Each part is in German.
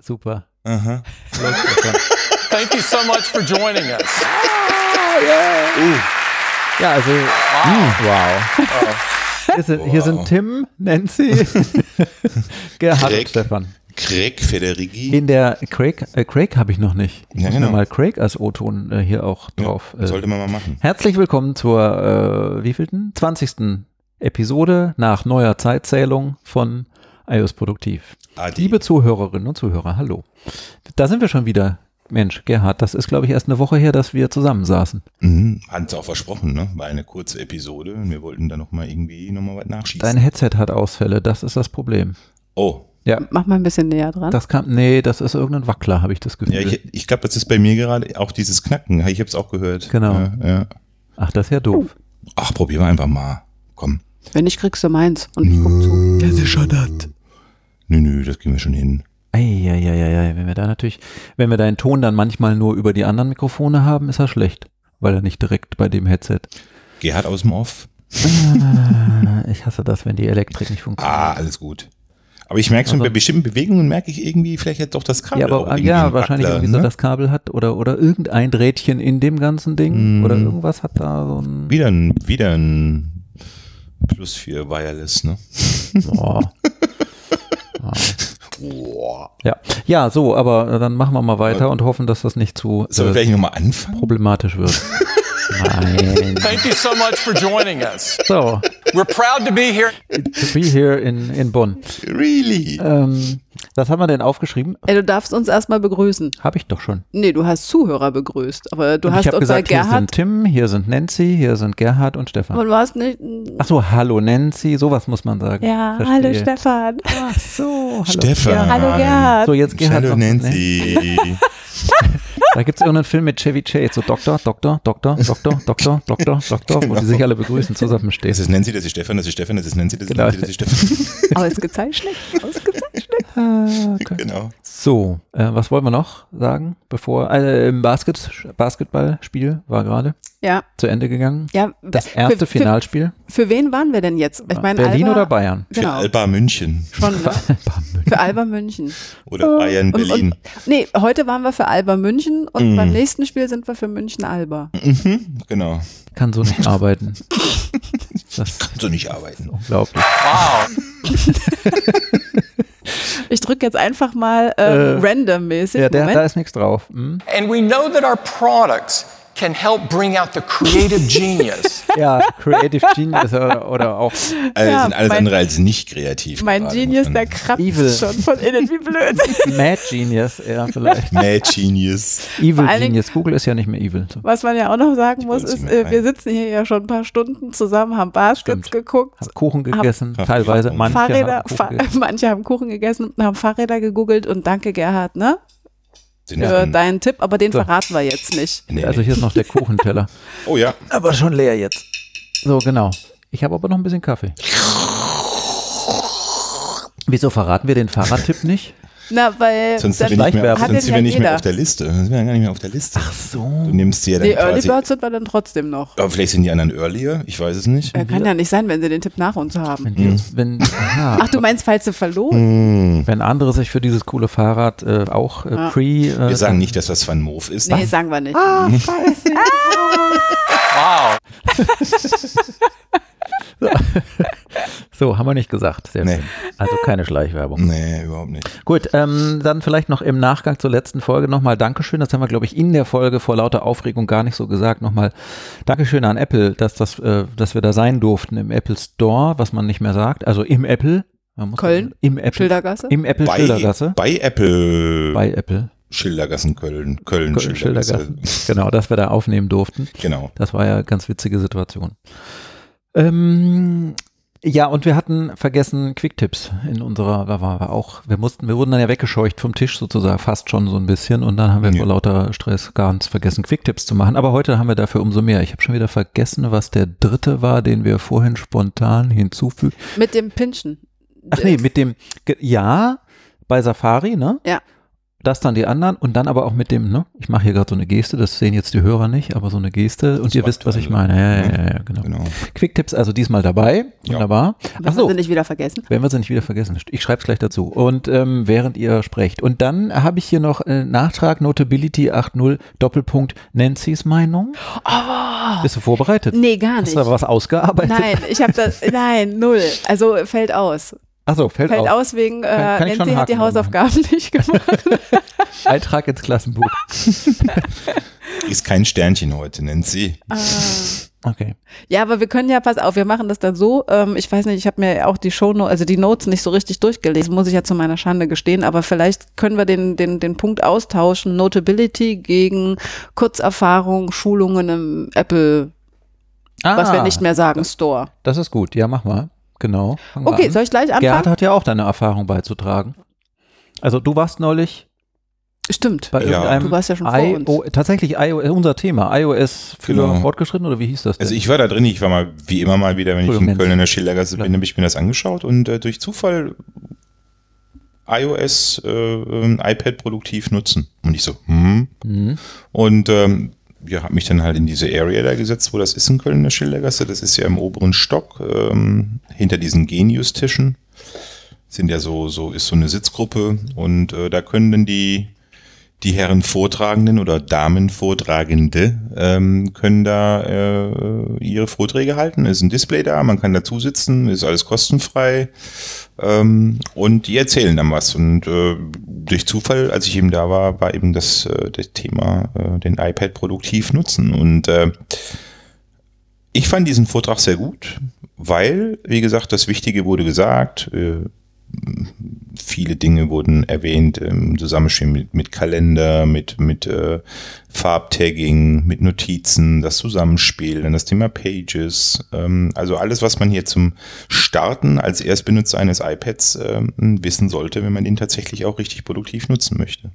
Super. Aha. Los, Stefan. Thank you so much for joining us. ja, also, wow. Hier sind, hier sind Wow. Tim, Nancy, Gerhard und Greg. Stefan. Craig Federighi. In der Craig, äh, Craig habe ich noch nicht. Ich Ja, genau. mal Craig als O-Ton äh, hier auch drauf. äh, Sollte man mal machen. Herzlich willkommen zur äh, wievielten? 20. Episode nach neuer Zeitzählung von iOS Produktiv. Adi. Liebe Zuhörerinnen und Zuhörer, hallo. Da sind wir schon wieder. Mensch, Gerhard, das ist, glaube ich, erst eine Woche her, dass wir zusammensaßen. Mhm. Hatten sie auch versprochen, ne? War eine kurze Episode und wir wollten da nochmal irgendwie nochmal was nachschießen. Dein Headset hat Ausfälle, das ist das Problem. oh. Ja, Mach mal ein bisschen näher dran. das kam, nee, das ist irgendein Wackler, habe ich das Gefühl. Ja, ich, ich glaube, das ist bei mir gerade auch dieses Knacken. Ich habe es auch gehört. Genau. Ja, ja. Ach, das ist ja doof. Ach, probieren wir einfach mal. Komm. Wenn nicht, kriegst du meins. Und ich guck zu. Das ist schon das. Nö, nö, das kriegen wir schon hin. Eieieiei, wenn wir da natürlich, wenn wir deinen Ton dann manchmal nur über die anderen Mikrofone haben, ist das schlecht, weil er nicht direkt bei dem Headset. Gerhard aus dem Off. Ah, ich hasse das, wenn die Elektrik nicht funktioniert. Ah, alles gut. Aber ich merke schon, Also- bei bestimmten Bewegungen merke ich irgendwie vielleicht jetzt doch das Kabel. ja, aber irgendwie ja, wahrscheinlich Wackler, irgendwie so ne? das Kabel hat oder oder irgendein Drähtchen in dem ganzen Ding Mm. oder irgendwas hat da so ein Wieder ein, wieder ein Plus 4 Wireless, ne? Boah. Ja, ja, so, aber äh, dann machen wir mal weiter und hoffen, dass das nicht zu wir äh, problematisch wird. Nein. Thank you so much for joining us. So, We're proud to be here. to be here in, in Bonn. Really? Ähm, was haben wir denn aufgeschrieben? Ey, du darfst uns erstmal begrüßen. Habe ich doch schon. Nee, du hast Zuhörer begrüßt. Aber du Und hast ich unser gesagt, hier sind Gerhard. Tim, hier sind Nancy, hier sind Gerhard und Stefan. Aber du hast nicht. Ach so, hallo Nancy, sowas muss man sagen. Ja, Verstehe. hallo Stefan. Ach so, hallo. Stefan. Ja, hallo Gerhard. So, jetzt Gerhard. Hallo ne? Nancy. Da gibt es irgendeinen Film mit Chevy Chase, so Doktor, Doktor, Doktor, Doktor, Doktor, Doktor, Doktor, wo die sich alle begrüßen, zusammenstehen. Das ist Nancy, das ist Stefan, das ist Stefan, das ist Nancy, das ist Genau. Nancy, das ist Stefan. Ausgezeichnet. Ausgezeichnet. Ah, okay. genau. So, äh, was wollen wir noch sagen, bevor äh, im Basket, Basketballspiel war gerade Ja. zu Ende gegangen. ja. Das erste für, Finalspiel. Für, für wen waren wir denn jetzt? Ich meine, Berlin Alba, oder Bayern? Für Genau. Alba München Schon, ne? Für Alba München. oder Bayern Und, Berlin. und, nee, heute waren wir für Alba München und Mm. beim nächsten Spiel sind wir für München Alba. Mhm, genau. Kann so nicht arbeiten. Das Kannst du nicht arbeiten. unglaublich. Wow. Ich drücke jetzt einfach mal Äh, ähm, randommäßig. Ja, der, da ist nichts drauf. Hm? And we know that our products can help bring out the creative genius. Ja, Creative Genius oder, oder auch Also Ja, sind alles mein- andere als nicht kreativ. mein gerade, Genius, der kratzt Evil. schon von innen, wie blöd. Mad Genius, ja, vielleicht. Mad Genius. Evil Genius. Google ist ja nicht mehr evil. So. Was man ja auch noch sagen Ich muss, ist, äh, wir sitzen hier ja schon ein paar Stunden zusammen, haben Baskets Stimmt. geguckt, Hab Kuchen gegessen, Hab- teilweise. Manche Fahrräder, haben Kuchen gegessen. manche haben Kuchen gegessen, haben Fahrräder gegoogelt und danke Gerhard, ne? Den Für hatten- deinen Tipp, aber den So. verraten wir jetzt nicht. Nee, Also hier ist noch der Kuchenteller. Oh ja. Aber schon leer jetzt. So, genau. Ich habe aber noch ein bisschen Kaffee. Wieso verraten wir den Fahrradtipp nicht? Na, weil Sonst sind wir nicht mehr, sonst sind wir nicht mehr auf der Liste. Sonst sind wir gar nicht mehr auf der Liste. Ach so. Du nimmst sie ja dann die Early quasi. Birds sind wir dann trotzdem noch. Aber vielleicht sind die anderen earlier. Ich weiß es nicht. Kann ja nicht sein, wenn sie den Tipp nach uns haben. Wenn, uns, wenn, aha, Ach, du meinst, falls sie verloren? Hm. wenn andere sich für dieses coole Fahrrad äh, auch äh, Ja. pre... Äh, Wir sagen nicht, dass das Van Moof ist. Nee, sagen wir nicht. Ah. Wow. So, haben wir nicht gesagt. Sehr Nee. schön. Also keine Schleichwerbung. Nee, überhaupt nicht. Gut, ähm, dann vielleicht noch im Nachgang zur letzten Folge nochmal Dankeschön. Das haben wir, glaube ich, in der Folge vor lauter Aufregung gar nicht so gesagt. Nochmal Dankeschön an Apple, dass, das, äh, dass wir da sein durften im Apple Store, was man nicht mehr sagt. Also im Apple. Man muss Köln? Im Apple. Schildergasse? Im Apple Bei, Schildergasse. bei Apple Bei Apple. Schildergassen Köln. Köln, Köln Schildergasse. Schildergasse. Genau, dass wir da aufnehmen durften. Genau. Das war ja eine ganz witzige Situation. Ähm, ja, und wir hatten vergessen Quicktipps in unserer, da war wir auch, wir mussten, wir wurden dann ja weggescheucht vom Tisch sozusagen, fast schon so ein bisschen und dann haben wir Ja. vor lauter Stress ganz vergessen Quicktipps zu machen, aber heute haben wir dafür umso mehr. Ich habe schon wieder vergessen, was der dritte war, den wir vorhin spontan hinzufügen. Mit dem Pinschen. Ach nee, mit dem, ja, bei Safari, ne? Ja. Das dann die anderen und dann aber auch mit dem, ne? Ich mache hier gerade so eine Geste, das sehen jetzt die Hörer nicht, aber so eine Geste und ihr wisst, was ich meine. Ja, ja, ja, ja genau. Genau. Quicktipps also diesmal dabei. Ja. Wunderbar. Wenn Ach wir so, sie nicht wieder vergessen. wenn wir sie nicht wieder vergessen. Ich schreibe es gleich dazu. Und ähm, während ihr sprecht. Und dann habe ich hier noch äh, Nachtrag Notability 8.0 Doppelpunkt Nancy's Meinung. Bist du vorbereitet? Nee, gar Hast nicht. du da was ausgearbeitet? Nein, ich habe das, nein, null. Also fällt aus. Achso, fällt, Fällt auf. aus wegen, äh, Kann- kann schon Nancy hat die Haken machen. Hausaufgaben nicht gemacht. Eintrag ins Klassenbuch. Ist kein Sternchen heute, sie. Ah. Okay. Ja, aber wir können ja, pass auf, wir machen das dann so. Ähm, ich weiß nicht, ich habe mir auch die Show, also die Notes nicht so richtig durchgelesen, muss ich ja zu meiner Schande gestehen. Aber vielleicht können wir den, den, den Punkt austauschen: Notability gegen Kurzerfahrung, Schulungen im Apple, was wir Ah, nicht mehr sagen, Store. Das ist gut. Ja, mach mal. Genau. Okay, an. soll ich gleich Gerhard anfangen? hat ja auch deine Erfahrung beizutragen. Also du warst neulich Stimmt. bei Ja. irgendeinem Du warst ja schon vor IO, tatsächlich IO, unser Thema, iOS für Genau. Fortgeschritten oder wie hieß das denn? Also ich war da drin, ich war mal wie immer mal wieder, wenn ich in Köln in der Schildergasse bin, habe ich mir das angeschaut und äh, durch Zufall iOS, äh, ähm, iPad produktiv nutzen. Und ich so, hm. Mhm. Und ähm, ja, habe mich dann halt in diese Area da gesetzt, wo das ist in Köln in der Schildergasse. Das ist ja im oberen Stock, ähm, hinter diesen Genius-Tischen. Sind ja so, so ist so eine Sitzgruppe und äh, da können dann die die Herren Vortragenden oder Damen Vortragende ähm, können da äh, ihre Vorträge halten. Es ist ein Display da, man kann dazu sitzen, ist alles kostenfrei ähm, und die erzählen dann was. Und äh, durch Zufall, als ich eben da war, war eben das, äh, das Thema äh, den iPad produktiv nutzen. Und äh, ich fand diesen Vortrag sehr gut, weil, wie gesagt, das Wichtige wurde gesagt. Äh, viele Dinge wurden erwähnt im Zusammenspiel mit, mit Kalender, mit, mit äh, Farbtagging, mit Notizen, das Zusammenspiel, dann das Thema Pages. Ähm, also alles, was man hier zum Starten als Erstbenutzer eines iPads ähm, wissen sollte, wenn man den tatsächlich auch richtig produktiv nutzen möchte.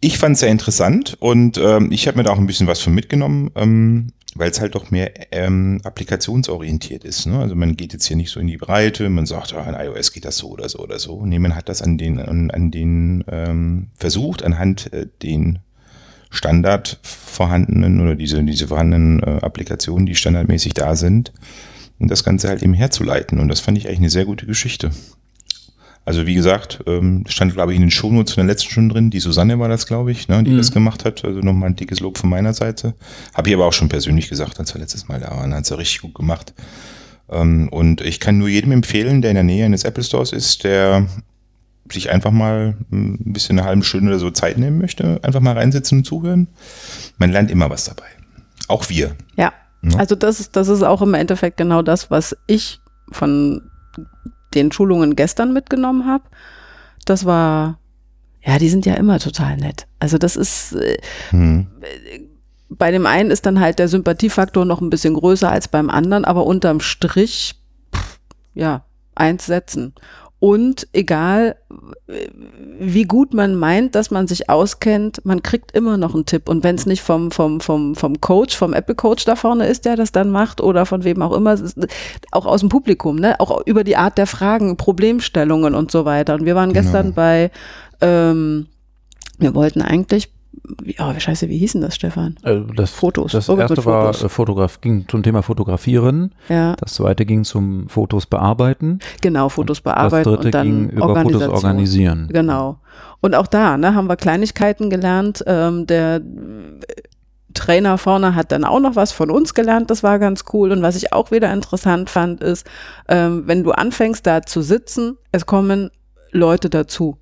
Ich fand es sehr interessant und ähm, ich habe mir da auch ein bisschen was von mitgenommen, ähm, weil es halt doch mehr ähm, applikationsorientiert ist. Ne? Also man geht jetzt hier nicht so in die Breite, man sagt, ah, in iOS geht das so oder so oder so. Nee, man hat das an den, an, an den ähm, versucht, anhand äh, den Standard vorhandenen oder diese, diese vorhandenen äh, Applikationen, die standardmäßig da sind, und das Ganze halt eben herzuleiten. Und das fand ich eigentlich eine sehr gute Geschichte. Also wie gesagt, ähm, stand glaube ich in den Shownotes von der letzten Stunde drin. Die Susanne war das, glaube ich, ne, die Mhm. das gemacht hat. Also nochmal ein dickes Lob von meiner Seite. Habe ich aber auch schon persönlich gesagt, als wir letztes Mal da waren. Hat sie richtig gut gemacht. Ähm, und ich kann nur jedem empfehlen, der in der Nähe eines Apple Stores ist, der sich einfach mal ein bisschen eine halbe Stunde oder so Zeit nehmen möchte, einfach mal reinsitzen und zuhören. Man lernt immer was dabei. Auch wir. Ja, Ja. also das ist, das ist auch im Endeffekt genau das, was ich von den Schulungen gestern mitgenommen habe. Das war, ja, die sind ja immer total nett. Also das ist, äh, Hm. bei dem einen ist dann halt der Sympathiefaktor noch ein bisschen größer als beim anderen, aber unterm Strich, pff, ja, eins setzen. Und egal, wie gut man meint, dass man sich auskennt, man kriegt immer noch einen Tipp. Und wenn es nicht vom, vom, vom, vom Coach, vom Apple Coach da vorne ist, der das dann macht, oder von wem auch immer, auch aus dem Publikum, ne? auch über die Art der Fragen, Problemstellungen und so weiter. Und wir waren gestern bei, ähm, wir wollten eigentlich, wie- oh, scheiße, wie hieß denn das, Stefan? Äh, das, Fotos. Das Irgendwas erste war äh, Fotograf, ging zum Thema Fotografieren. Ja, Das zweite ging zum Fotos bearbeiten. genau, Fotos das bearbeiten dritte und dann ging über Fotos organisieren. Genau. Und auch da ne, haben wir Kleinigkeiten gelernt. Ähm, der äh, Trainer vorne hat dann auch noch was von uns gelernt. Das war ganz cool. Und was ich auch wieder interessant fand, ist, ähm, wenn du anfängst da zu sitzen, es kommen Leute dazu.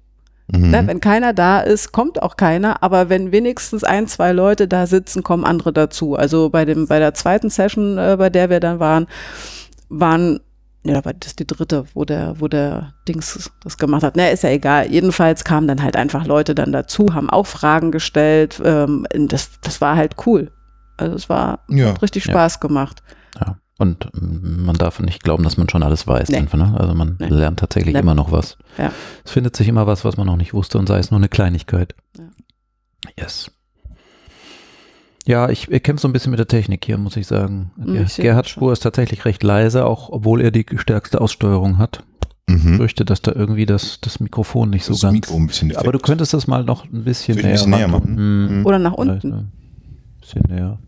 Mhm. Ne? Wenn keiner da ist, kommt auch keiner, aber wenn wenigstens ein, zwei Leute da sitzen, kommen andere dazu. Also bei dem, bei der zweiten Session, äh, bei der wir dann waren, waren, ja, aber das die dritte, wo der, wo der Dings das gemacht hat. Ne, ist ja egal. Jedenfalls kamen dann halt einfach Leute dann dazu, haben auch Fragen gestellt. Ähm, das, das war halt cool. Also es war, Ja. hat richtig Ja. Spaß gemacht. Ja. Und man darf nicht glauben, dass man schon alles weiß. Nee. Einfach, ne? Also man Nee. lernt tatsächlich Nee. immer noch was. Ja. Es findet sich immer was, was man noch nicht wusste und sei es nur eine Kleinigkeit. Ja. Yes. Ja, ich, ich kämpfe so ein bisschen mit der Technik hier, muss ich sagen. Hm, Ger ich seh Gerhards das Spur ist tatsächlich recht leise, auch obwohl er die stärkste Aussteuerung hat. Mhm. fürchte, dass da irgendwie das, das Mikrofon nicht so Das ganz. Mikro ein bisschen aber du könntest das mal noch ein bisschen ich ein näher, bisschen näher machen? Hm, Oder nach unten. Ein bisschen näher.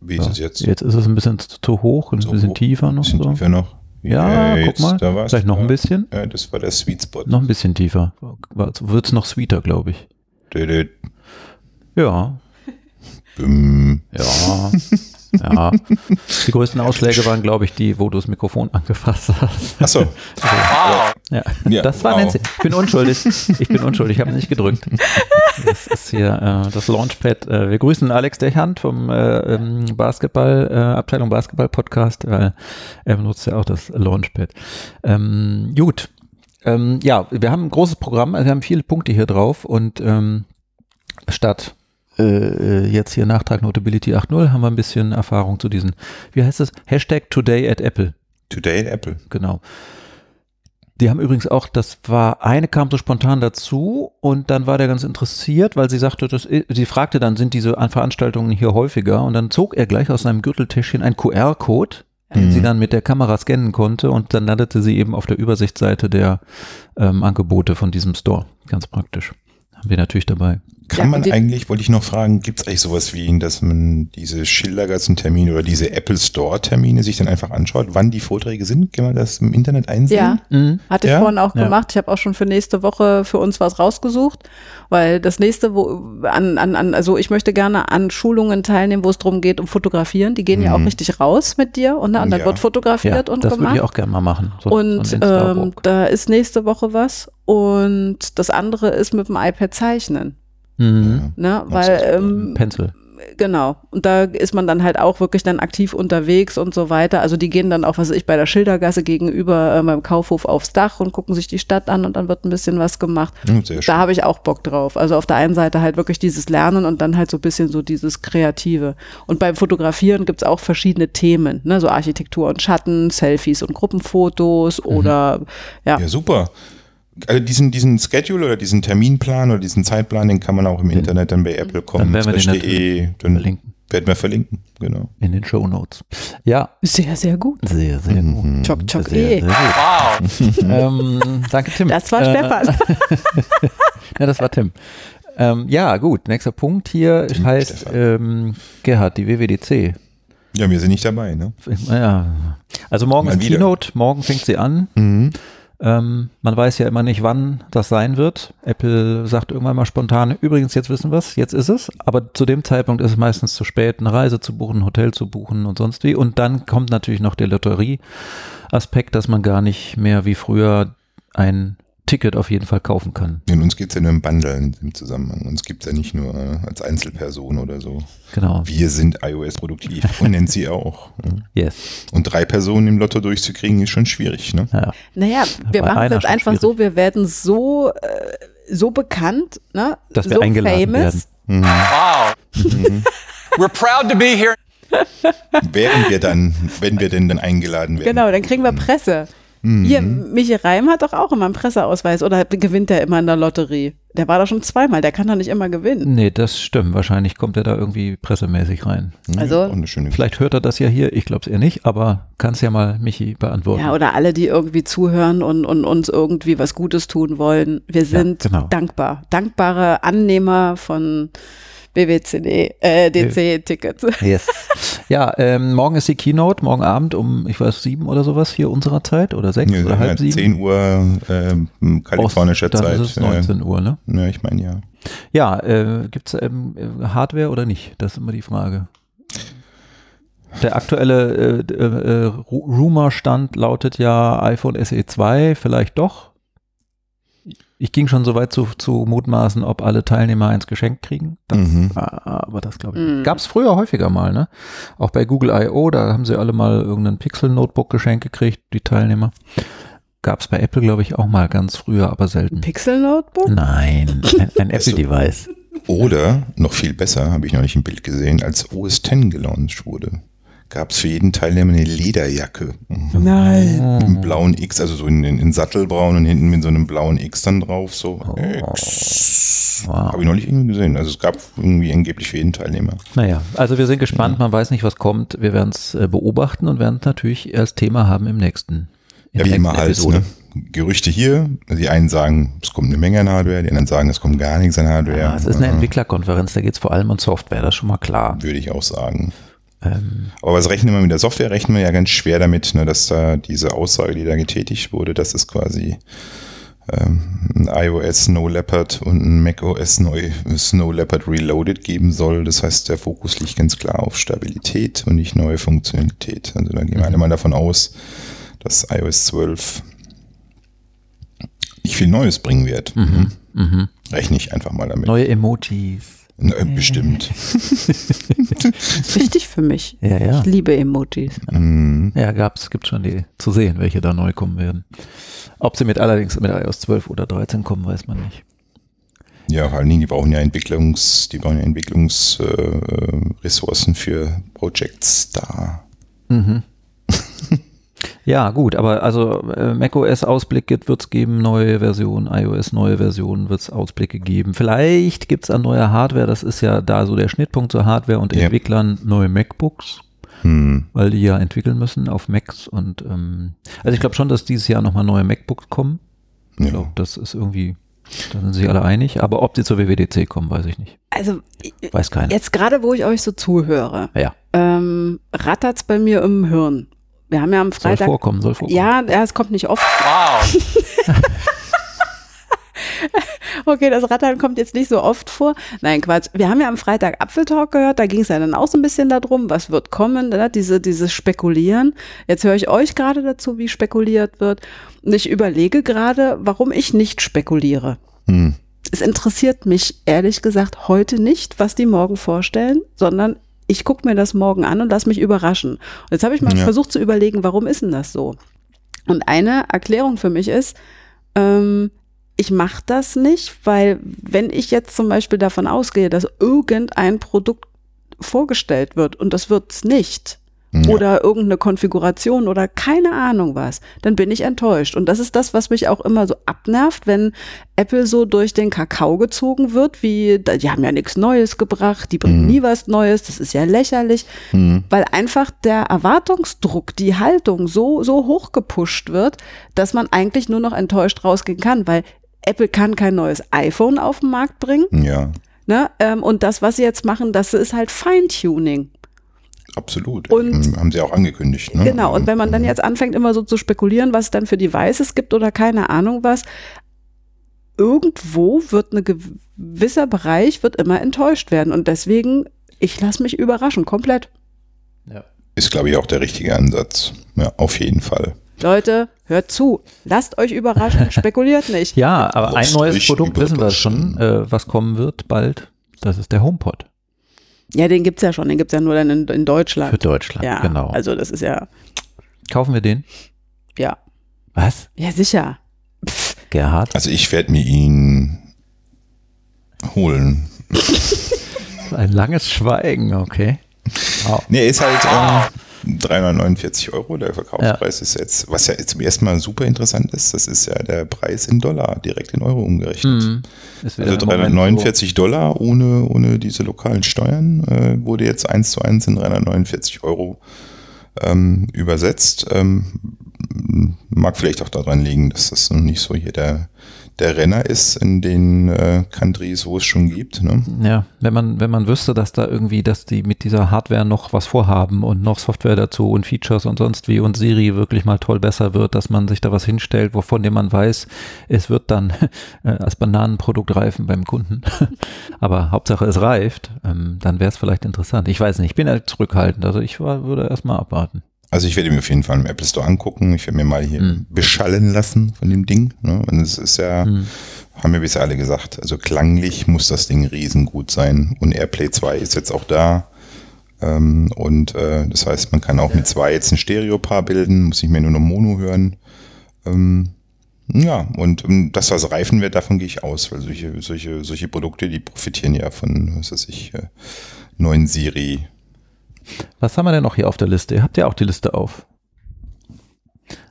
Wie ist es jetzt? Jetzt ist es ein bisschen zu, hoch und So ein bisschen hoch, tiefer Ein noch. bisschen So. tiefer noch. Ja, guck jetzt, mal. Da. Vielleicht noch ein Ja. bisschen. Ja, das war der Sweet Spot. Noch ein bisschen tiefer. Wird es noch sweeter, glaube ich. Ja, Büm. ja, ja. Die größten Ausschläge waren, glaube ich, die, wo du das Mikrofon angefasst hast. Achso. Ja, Ja, das war wow. Nancy. Ich bin unschuldig. Ich bin unschuldig. Ich habe nicht gedrückt. Das ist hier äh, das Launchpad. Äh, wir grüßen Alex Dechand vom äh, ähm, Basketball, äh, Abteilung Basketball Podcast, weil er benutzt ja auch das Launchpad. Ähm, gut. Ähm, ja, wir haben ein großes Programm. Also wir haben viele Punkte hier drauf und ähm, statt äh, jetzt hier Nachtrag Notability 8.0 haben wir ein bisschen Erfahrung zu diesen, wie heißt das? Hashtag Today at Apple Today at Apple. genau. Die haben übrigens auch, das war, eine kam so spontan dazu und dann war der ganz interessiert, weil sie sagte, das, sie fragte dann, sind diese Veranstaltungen hier häufiger? Und dann zog er gleich aus seinem Gürteltäschchen einen QR-Code, den Mhm. sie dann mit der Kamera scannen konnte und dann landete sie eben auf der Übersichtsseite der ähm, Angebote von diesem Store. Ganz praktisch. Haben wir natürlich dabei. Kann Ja, man eigentlich, wollte ich noch fragen, gibt es eigentlich sowas wie, dass man diese Schildergassen-Termine oder diese Apple Store-Termine sich dann einfach anschaut, wann die Vorträge sind? Kann man das im Internet einsehen? Ja, Mhm. hatte ich Ja? vorhin auch Ja. gemacht. Ich habe auch schon für nächste Woche für uns was rausgesucht, weil das nächste, wo an, an, an, also ich möchte gerne an Schulungen teilnehmen, wo es darum geht, um Fotografieren. Die gehen ja auch Mhm. richtig raus mit dir und, ne, und dann Ja. wird fotografiert Ja, und das würde gemacht. ich auch gerne mal machen. So- so und Insta-Walk. ähm, da ist nächste Woche was und das andere ist mit dem iPad zeichnen. Mhm. Ne? Weil, ähm, Pencil. genau. Und da ist man dann halt auch wirklich dann aktiv unterwegs und so weiter. Also die gehen dann auch, was weiß ich, bei der Schildergasse gegenüber äh, beim Kaufhof aufs Dach und gucken sich die Stadt an und dann wird ein bisschen was gemacht. Hm. Da habe ich auch Bock drauf. Also auf der einen Seite halt wirklich dieses Lernen und dann halt so ein bisschen so dieses Kreative. Und beim Fotografieren gibt es auch verschiedene Themen, ne? so Architektur und Schatten, Selfies und Gruppenfotos oder ja. Ja, super. Also diesen, diesen Schedule oder diesen Terminplan oder diesen Zeitplan, den kann man auch im Internet dann bei apple.com Dann werden wir den dann verlinken. werden wir verlinken. Genau. In den Show Notes. Ja, Sehr, sehr gut. sehr, sehr gut. Chock, chock, Sehr, eh. sehr gut. Wow. ähm, danke, Tim. Das war Äh, Stefan. Ja, das war Tim. Ähm, ja, gut. Nächster Punkt hier Tim, heißt ähm, Gerhard, die WWDC. Ja, wir sind nicht dabei, ne? Ja. Also morgen Mal ist wieder. Keynote, morgen fängt sie an. Mhm. Ähm, man weiß ja immer nicht, wann das sein wird. Apple sagt irgendwann mal spontan, übrigens, jetzt wissen wir es, jetzt ist es. Aber zu dem Zeitpunkt ist es meistens zu spät, eine Reise zu buchen, ein Hotel zu buchen und sonst wie. Und dann kommt natürlich noch der Lotterie-Aspekt, dass man gar nicht mehr wie früher ein Ticket auf jeden Fall kaufen kann. In uns geht es ja nur im Bundle im Zusammenhang. Uns gibt es ja nicht nur äh, als Einzelperson oder so. Genau. Wir sind iOS produktiv und nennt sie auch. ne? Yes. Und drei Personen im Lotto durchzukriegen, ist schon schwierig, ne? Ja. Naja, wir Bei machen es jetzt einfach schwierig. so, wir werden so, äh, so bekannt, ne? Dass wir so eingeladen werden. Mhm. Wow. We're proud to be here. Wären wir dann, wenn wir denn dann eingeladen werden. Genau, dann kriegen wir Presse. Hier, Michi Reim hat doch auch immer einen Presseausweis oder gewinnt er immer in der Lotterie? Der war da schon zweimal, der kann doch nicht immer gewinnen. Nee, das stimmt. Wahrscheinlich kommt er da irgendwie pressemäßig rein. Ja, Also- schöne Vielleicht hört er das ja hier. Ich glaube es eher nicht, aber kannst ja mal Michi beantworten. Ja, oder alle, die irgendwie zuhören und, und uns irgendwie was Gutes tun wollen. Wir sind genau. dankbar. Dankbare Annehmer von BWCD, äh, DC-Tickets. Yes. Ja, ähm, morgen ist die Keynote, morgen Abend um, ich weiß, sieben oder sowas hier unserer Zeit oder sechs Ja, oder ja, halb sieben. 10 Uhr ähm, kalifornischer Ost- dann Zeit. ist es 19 Uhr, ne? Ja, ich meine ja. Ja, äh, gibt es ähm, äh, Hardware oder nicht? Das ist immer die Frage. Der aktuelle äh, äh, äh, Ru- Rumor-Stand lautet ja iPhone SE 2, vielleicht doch. Ich ging schon so weit zu, zu mutmaßen, ob alle Teilnehmer eins geschenkt kriegen. Das, Mhm. Aber das glaube ich. Mhm. Gab es früher häufiger mal, ne? Auch bei Google I.O., da haben sie alle mal irgendein Pixel-Notebook geschenkt gekriegt, die Teilnehmer. Gab es bei Apple, glaube ich, auch mal ganz früher, aber selten. Pixel-Notebook? Nein, ein, ein Apple-Device. Oder, noch viel besser, habe ich noch nicht ein Bild gesehen, als OS X gelauncht wurde, gab es für jeden Teilnehmer eine Lederjacke. Mhm. Nein. Im blauen X, also so in, in, in Sattelbraun und hinten mit so einem blauen X dann drauf. So Oh. X. Wow. Habe ich noch nicht irgendwie gesehen. Also es gab irgendwie angeblich für jeden Teilnehmer. Naja, also wir sind gespannt, man weiß nicht, was kommt. Wir werden es äh, beobachten und werden es natürlich als Thema haben im nächsten, Ja, wie immer halt, ne? Gerüchte hier, die einen sagen, es kommt eine Menge an Hardware, die anderen sagen, es kommt gar nichts an Hardware. Ja, es ist eine Entwicklerkonferenz, da geht es vor allem um Software, das ist schon mal klar. Würde ich auch sagen. Ähm. Aber was rechnen wir mit der Software? Rechnen wir ja ganz schwer damit, ne, dass da diese Aussage, die da getätigt wurde, dass es quasi ähm, ein iOS Snow Leopard und ein macOS Snow Leopard Reloaded geben soll. Das heißt, der Fokus liegt ganz klar auf Stabilität und nicht neue Funktionalität. Also da gehen wir alle mal davon aus, dass iOS 12 nicht viel Neues bringen wird. Mhm. Mhm. Rechne ich einfach mal damit. Neue Emojis. Na, bestimmt. Wichtig für mich. Ja, ja. Ich liebe Emojis. Mhm. Ja, gab's, gibt schon die zu sehen, welche da neu kommen werden. Ob sie mit allerdings mit iOS 12 oder 13 kommen, weiß man nicht. Ja, vor allen Dingen, die brauchen ja Entwicklungs, die brauchen ja Entwicklungsressourcen äh, für Projects da. Mhm. Ja, gut, aber also äh, macOS Ausblick wird es geben, neue Versionen, iOS neue Versionen wird es Ausblicke geben. Vielleicht gibt es an neuer Hardware, das ist ja da so der Schnittpunkt zur Hardware und yep. Entwicklern neue MacBooks. Hm. Weil die ja entwickeln müssen auf Macs und ähm, also ich glaube schon, dass dieses Jahr nochmal neue MacBooks kommen. Ich ja. glaube, das ist irgendwie, da sind sich alle einig, aber ob die zur WWDC kommen, weiß ich nicht. Also weiß keiner. Jetzt gerade, wo ich euch so zuhöre, ja. ähm, rattert es bei mir im Hirn. Wir haben ja am Freitag. Soll vorkommen, soll vorkommen. Ja, ja es kommt nicht oft. Wow. okay, das Rattern kommt jetzt nicht so oft vor. Nein, Quatsch. Wir haben ja am Freitag Apfeltalk gehört, da ging es ja dann auch so ein bisschen darum, was wird kommen, ne? diese, dieses Spekulieren. Jetzt höre ich euch gerade dazu, wie spekuliert wird. Und ich überlege gerade, warum ich nicht spekuliere. Hm. Es interessiert mich ehrlich gesagt heute nicht, was die morgen vorstellen, sondern ich gucke mir das morgen an und lass mich überraschen. Und jetzt habe ich mal ja. versucht zu überlegen, warum ist denn das so? Und eine Erklärung für mich ist, ähm, ich mache das nicht, weil wenn ich jetzt zum Beispiel davon ausgehe, dass irgendein Produkt vorgestellt wird und das wird es nicht, ja. oder irgendeine Konfiguration oder keine Ahnung was, dann bin ich enttäuscht. Und das ist das, was mich auch immer so abnervt, wenn Apple so durch den Kakao gezogen wird, wie, die haben ja nichts Neues gebracht, die bringen mhm. nie was Neues, das ist ja lächerlich, mhm. weil einfach der Erwartungsdruck, die Haltung so, so hoch gepusht wird, dass man eigentlich nur noch enttäuscht rausgehen kann, weil Apple kann kein neues iPhone auf den Markt bringen. Ja. Ne? Ähm, und das, was sie jetzt machen, das ist halt Feintuning. Absolut. Und haben sie auch angekündigt. Ne? Genau, und wenn man dann mhm. jetzt anfängt, immer so zu spekulieren, was es dann für Devices gibt oder keine Ahnung was, irgendwo wird ein gewisser Bereich wird immer enttäuscht werden. Und deswegen, ich lasse mich überraschen, komplett. Ja. Ist, glaube ich, auch der richtige Ansatz. Ja, auf jeden Fall. Leute, hört zu. Lasst euch überraschen. Spekuliert nicht. Ja, aber ein neues Produkt wissen wir schon, äh, was kommen wird bald. Das ist der HomePod. Ja, den gibt es ja schon, den gibt es ja nur dann in, in, Deutschland. Für Deutschland, ja, genau. Also das ist ja. Kaufen wir den? Ja. Was? Ja, sicher. Pff. Gerhard? Also ich werde mir ihn holen. Ein langes Schweigen, okay. Wow. Nee, ist halt. Ähm, 349 Euro, der Verkaufspreis ja. ist jetzt, was ja zum ersten Mal super interessant ist, das ist ja der Preis in Dollar, direkt in Euro umgerechnet. Mhm. Also 349 Dollar ohne, ohne diese lokalen Steuern äh, wurde jetzt eins zu eins in 349 Euro ähm, übersetzt. Ähm, mag vielleicht auch daran liegen, dass das noch nicht so hier der der Renner ist in den äh, Countries, wo es schon gibt. Ne? Ja, wenn man, wenn man wüsste, dass da irgendwie, dass die mit dieser Hardware noch was vorhaben und noch Software dazu und Features und sonst wie und Siri wirklich mal toll besser wird, dass man sich da was hinstellt, wovon dem man weiß, es wird dann äh, als Bananenprodukt reifen beim Kunden. Aber Hauptsache es reift, ähm, dann wäre es vielleicht interessant. Ich weiß nicht, ich bin halt zurückhaltend, also ich war, würde erstmal abwarten. Also ich werde mir auf jeden Fall im Apple Store angucken. Ich werde mir mal hier mhm. beschallen lassen von dem Ding. Ne? Und es ist ja, mhm. haben wir bisher alle gesagt, also klanglich muss das Ding riesengut sein. Und AirPlay 2 ist jetzt auch da. Ähm, und äh, das heißt, man kann auch mit zwei jetzt ein Stereo-Paar bilden, muss ich mir nur noch Mono hören. Ähm, ja, und um, ähm, das reifen wird, davon gehe ich aus, weil solche, solche, solche Produkte, die profitieren ja von, was weiß ich, äh, neuen Siri, was haben wir denn noch hier auf der Liste? Ihr habt ja auch die Liste auf.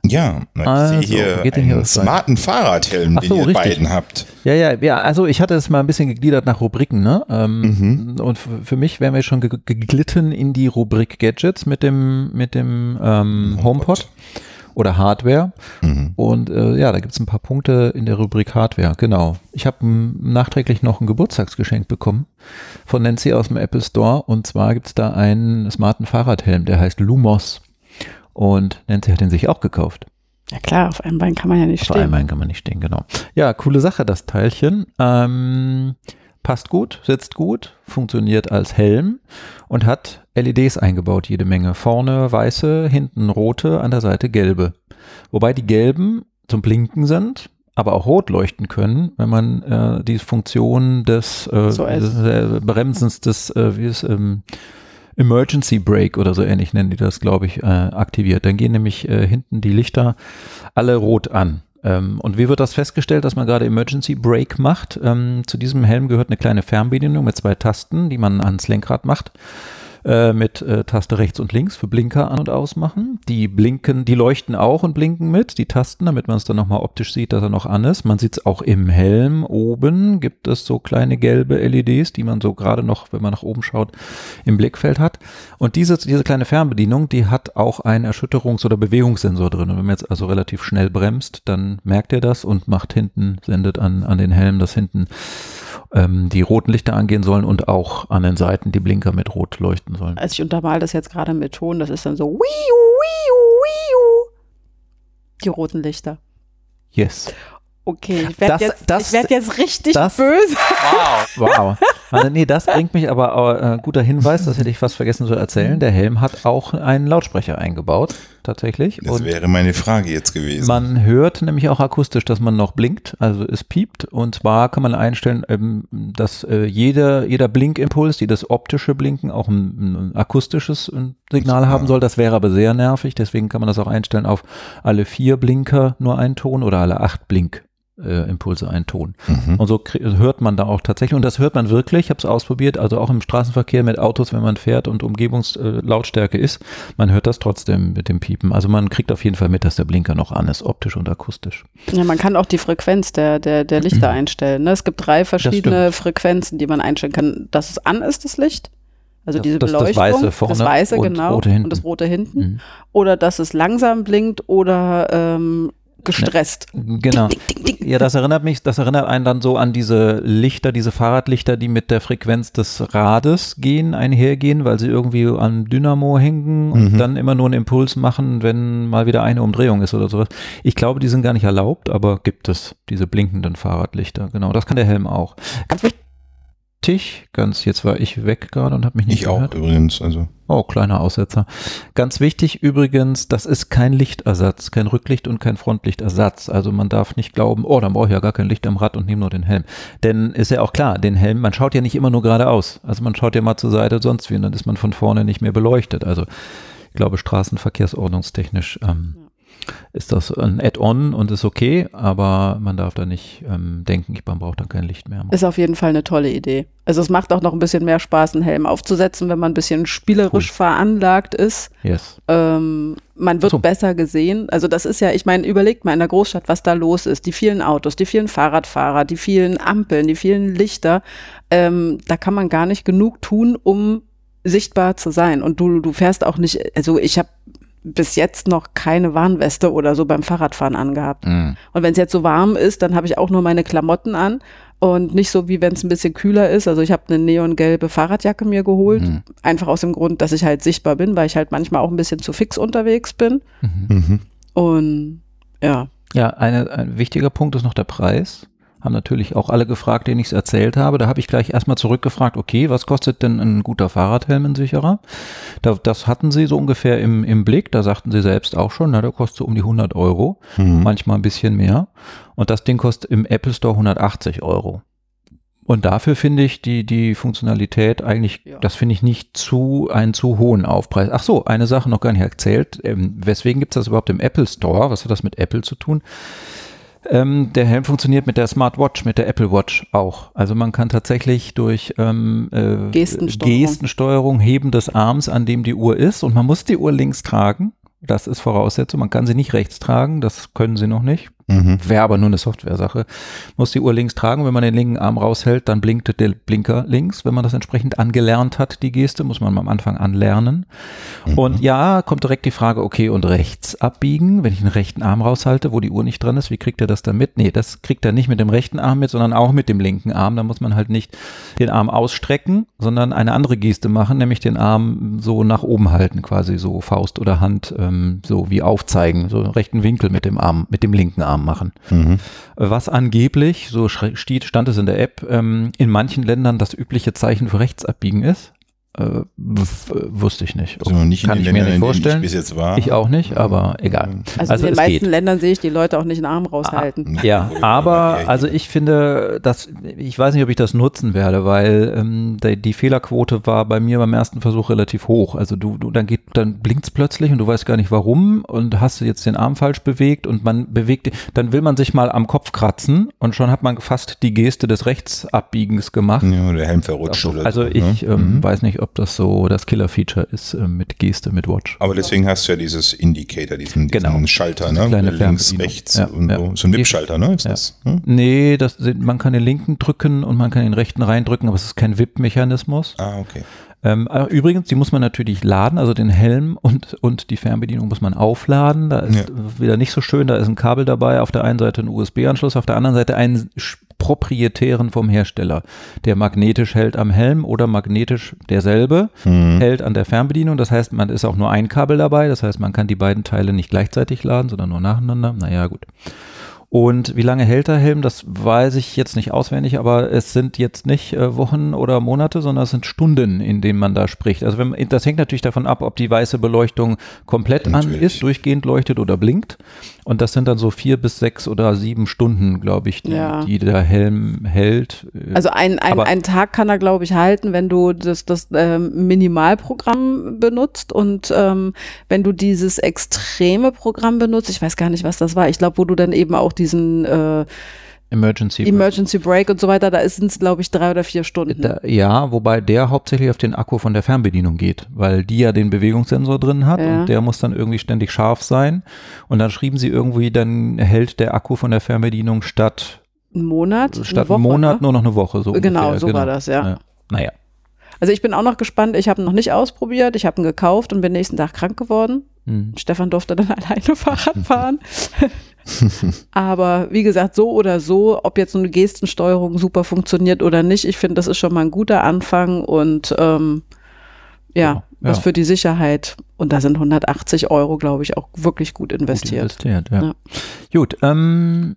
Ja, ich also, sehe hier einen smarten Fahrradhelm, so, den ihr richtig. beiden habt. Ja, ja, ja, also ich hatte es mal ein bisschen gegliedert nach Rubriken, ne? Ähm, mhm. Und für mich wären wir schon geglitten in die Rubrik Gadgets mit dem, mit dem ähm, HomePod. Oder Hardware. Mhm. Und äh, ja, da gibt es ein paar Punkte in der Rubrik Hardware, genau. Ich habe nachträglich noch ein Geburtstagsgeschenk bekommen von Nancy aus dem Apple Store. Und zwar gibt es da einen smarten Fahrradhelm, der heißt Lumos. Und Nancy hat den sich auch gekauft. Ja klar, auf einem Bein kann man ja nicht Vor stehen. allem einen kann man nicht stehen, genau. Ja, coole Sache, das Teilchen. Ähm, passt gut, sitzt gut, funktioniert als Helm und hat LEDs eingebaut, jede Menge. Vorne weiße, hinten rote, an der Seite gelbe. Wobei die gelben zum Blinken sind, aber auch rot leuchten können, wenn man äh, die Funktion des, äh, So als- des äh, Bremsens des, äh, wie es, ähm, Emergency Brake oder so ähnlich nennen die das, glaube ich, äh, aktiviert. Dann gehen nämlich äh, hinten die Lichter alle rot an. Ähm, und wie wird das festgestellt, dass man gerade Emergency Brake macht? Ähm, zu diesem Helm gehört eine kleine Fernbedienung mit zwei Tasten, die man ans Lenkrad macht. Äh, mit äh, Taste rechts und links für Blinker an- und ausmachen. Die blinken, die leuchten auch und blinken mit, die Tasten, damit man es dann nochmal optisch sieht, dass er noch an ist. Man sieht es auch im Helm oben, gibt es so kleine gelbe LEDs, die man so gerade noch, wenn man nach oben schaut, im Blickfeld hat. Und diese, diese kleine Fernbedienung, die hat auch einen Erschütterungs- oder Bewegungssensor drin. Und wenn man jetzt also relativ schnell bremst, dann merkt er das und macht hinten, sendet an, an den Helm, dass hinten ähm, die roten Lichter angehen sollen und auch an den Seiten die Blinker mit rot leuchten sollen. Also ich untermal das jetzt gerade mit Ton, das ist dann so wiu, wiu, wiu. Die roten Lichter. Yes. Okay, ich werde Das- jetzt, ich werd jetzt richtig das- böse. Wow. Also, nee, das bringt mich aber äh, guter Hinweis, das hätte ich fast vergessen zu erzählen. Der Helm hat auch einen Lautsprecher eingebaut, tatsächlich. Das Und wäre meine Frage jetzt gewesen. man hört nämlich auch akustisch, dass man noch blinkt, also es piept. Und zwar kann man einstellen, ähm, dass äh, jeder, jeder Blinkimpuls, jedes optische Blinken auch ein, ein akustisches äh, Signal haben soll. Das wäre aber sehr nervig, deswegen kann man das auch einstellen auf alle vier Blinker nur einen Ton oder alle acht Blink. Äh, Impulse einen Ton. Mhm. Und so krie- hört man da auch tatsächlich, und das hört man wirklich, ich habe es ausprobiert, also auch im Straßenverkehr mit Autos, wenn man fährt und Umgebungslautstärke ist, man hört das trotzdem mit dem Piepen. Also man kriegt auf jeden Fall mit, dass der Blinker noch an ist, optisch und akustisch. Ja, man kann auch die Frequenz der, der, der Lichter einstellen. Ne? Es gibt drei verschiedene Frequenzen, die man einstellen kann. Dass es an ist, das Licht. Also Das- diese das- das Beleuchtung. Weiße vorne das Weiße, und genau. rote hinten. Und das Rote hinten. Mhm. Oder dass es langsam blinkt oder ähm, gestresst. Genau. Ja, das erinnert mich, das erinnert einen dann so an diese Lichter, diese Fahrradlichter, die mit der Frequenz des Rades gehen, einhergehen, weil sie irgendwie am Dynamo hängen und Mhm. dann immer nur einen Impuls machen, wenn mal wieder eine Umdrehung ist oder sowas. Ich glaube, die sind gar nicht erlaubt, aber gibt es diese blinkenden Fahrradlichter. Genau, das kann der Helm auch. Ganz wichtig, ganz, jetzt war ich weg gerade und habe mich nicht Ich auch gehört. übrigens. Also Oh, kleiner Aussetzer. Ganz wichtig übrigens, das ist kein Lichtersatz, kein Rücklicht und kein Frontlichtersatz. Also man darf nicht glauben, oh, dann brauche ich ja gar kein Licht am Rad und nehme nur den Helm. Denn ist ja auch klar, den Helm, man schaut ja nicht immer nur geradeaus. Also man schaut ja mal zur Seite, sonst wie, und dann ist man von vorne nicht mehr beleuchtet. Also ich glaube, straßenverkehrsordnungstechnisch ähm, ist das ein Add-on und ist okay, aber man darf da nicht ähm, denken, man braucht dann kein Licht mehr. Ist auf jeden Fall eine tolle Idee. Also es macht auch noch ein bisschen mehr Spaß, einen Helm aufzusetzen, wenn man ein bisschen spielerisch Cool. veranlagt ist. Yes. Ähm, man wird So. besser gesehen. Also das ist ja, ich meine, überlegt mal in der Großstadt, was da los ist. Die vielen Autos, die vielen Fahrradfahrer, die vielen Ampeln, die vielen Lichter. Ähm, da kann man gar nicht genug tun, um sichtbar zu sein. Und du, du fährst auch nicht, also ich habe bis jetzt noch keine Warnweste oder so beim Fahrradfahren angehabt. Mm. Und wenn es jetzt so warm ist, dann habe ich auch nur meine Klamotten an und nicht so wie wenn es ein bisschen kühler ist. Also ich habe eine neongelbe Fahrradjacke mir geholt, Mhm. einfach aus dem Grund, dass ich halt sichtbar bin, weil ich halt manchmal auch ein bisschen zu fix unterwegs bin. mhm. Und ja, Ja, eine, ein wichtiger Punkt ist noch der Preis. Haben natürlich auch alle gefragt, denen ich es erzählt habe. Da habe ich gleich erstmal zurückgefragt, okay, was kostet denn ein guter Fahrradhelm, ein sicherer? Da, das hatten sie so ungefähr im, im Blick. Da sagten sie selbst auch schon, na, der kostet so um die 100 Euro, Mhm. manchmal ein bisschen mehr. Und das Ding kostet im Apple Store 180 Euro. Und dafür finde ich die, die Funktionalität eigentlich, Ja. das finde ich nicht zu, einen zu hohen Aufpreis. Ach so, eine Sache noch gar nicht erzählt. Ähm, weswegen gibt es das überhaupt im Apple Store? Was hat das mit Apple zu tun? Ähm, der Helm funktioniert mit der Smartwatch, mit der Apple Watch auch. Also man kann tatsächlich durch ähm, äh, Gestensteuerung. Gestensteuerung Heben des Arms, an dem die Uhr ist. Und man muss die Uhr links tragen. Das ist Voraussetzung. Man kann sie nicht rechts tragen. Das können sie noch nicht. Wäre aber nur eine Software-Sache. Muss die Uhr links tragen. Wenn man den linken Arm raushält, dann blinkt der Blinker links. Wenn man das entsprechend angelernt hat, die Geste, muss man am Anfang anlernen. Und ja, kommt direkt die Frage, okay, und rechts abbiegen, wenn ich den rechten Arm raushalte, wo die Uhr nicht dran ist, wie kriegt er das dann mit? Nee, das kriegt er nicht mit dem rechten Arm mit, sondern auch mit dem linken Arm. Da muss man halt nicht den Arm ausstrecken, sondern eine andere Geste machen, nämlich den Arm so nach oben halten, quasi so Faust oder Hand, ähm, so wie aufzeigen, so einen rechten Winkel mit dem Arm, mit dem linken Arm machen. Was angeblich, so steht, stand es in der App, ähm, in manchen Ländern das übliche Zeichen für Rechtsabbiegen ist. Äh, wusste ich nicht. Also nicht Kann in ich den mir Ländern, nicht vorstellen. ich bis jetzt war. Ich auch nicht, aber egal. Also, Also in den es meisten geht. Ländern sehe ich die Leute auch nicht den Arm raushalten. Ja, Oder- aber also ich finde, dass ich weiß nicht, ob ich das nutzen werde, weil ähm, die, die Fehlerquote war bei mir beim ersten Versuch relativ hoch. Also du, du dann geht, dann blinkt's plötzlich und du weißt gar nicht warum und hast jetzt den Arm falsch bewegt und man bewegt, dann will man sich mal am Kopf kratzen und schon hat man fast die Geste des Rechtsabbiegens gemacht. Ja, der Helm verrutscht oder Also so, ich ne? ähm, weiß nicht, ob das so das Killer-Feature ist ähm, mit Geste, mit Watch. Aber deswegen hast du ja dieses Indicator, diesen, diesen Genau. Schalter, ne? kleine Links, rechts Ja, und ja. so. So ein Wippschalter, ne? Ist Ja. das? Hm? Nee, das, man kann den linken drücken und man kann den rechten reindrücken, aber es ist kein WIP-Mechanismus. Ah, okay. Ähm, aber übrigens, die muss man natürlich laden, also den Helm und, und die Fernbedienung muss man aufladen. Da ist Ja. wieder nicht so schön, da ist ein Kabel dabei, auf der einen Seite ein USB-Anschluss, auf der anderen Seite einen proprietären vom Hersteller, der magnetisch hält am Helm oder magnetisch derselbe hält an der Fernbedienung. Das heißt, man ist auch nur ein Kabel dabei, das heißt, man kann die beiden Teile nicht gleichzeitig laden, sondern nur nacheinander. Naja, gut. Und wie lange hält der Helm, das weiß ich jetzt nicht auswendig, aber es sind jetzt nicht äh, Wochen oder Monate, sondern es sind Stunden, in denen man da spricht. Also wenn, das hängt natürlich davon ab, ob die weiße Beleuchtung komplett an Natürlich. ist, durchgehend leuchtet oder blinkt. Und das sind dann so vier bis sechs oder sieben Stunden, glaube ich, die, Ja. die der Helm hält. Also ein, ein, einen Tag kann er, glaube ich, halten, wenn du das, das ähm, Minimalprogramm benutzt und ähm, wenn du dieses extreme Programm benutzt, ich weiß gar nicht, was das war, ich glaube, wo du dann eben auch diesen äh, Emergency. Emergency Break und so weiter, da sind es, glaube ich, drei oder vier Stunden. Da, ja, wobei der hauptsächlich auf den Akku von der Fernbedienung geht, weil die ja den Bewegungssensor drin hat Ja. und der muss dann irgendwie ständig scharf sein. Und dann schrieben sie irgendwie, dann hält der Akku von der Fernbedienung statt, Ein Monat? statt Woche, einem Monat ne? nur noch eine Woche. So Genau, ungefähr. so war das, ja. Naja. Also ich bin auch noch gespannt, ich habe ihn noch nicht ausprobiert, ich habe ihn gekauft und bin nächsten Tag krank geworden. Hm. Stefan durfte dann alleine Fahrrad fahren. Aber wie gesagt, so oder so, ob jetzt so eine Gestensteuerung super funktioniert oder nicht, ich finde, das ist schon mal ein guter Anfang und ähm, ja, Ja, was ja. für die Sicherheit. Und da sind 180 Euro, glaube ich, auch wirklich gut Gut investiert. investiert, ja. Ja. Gut, ähm,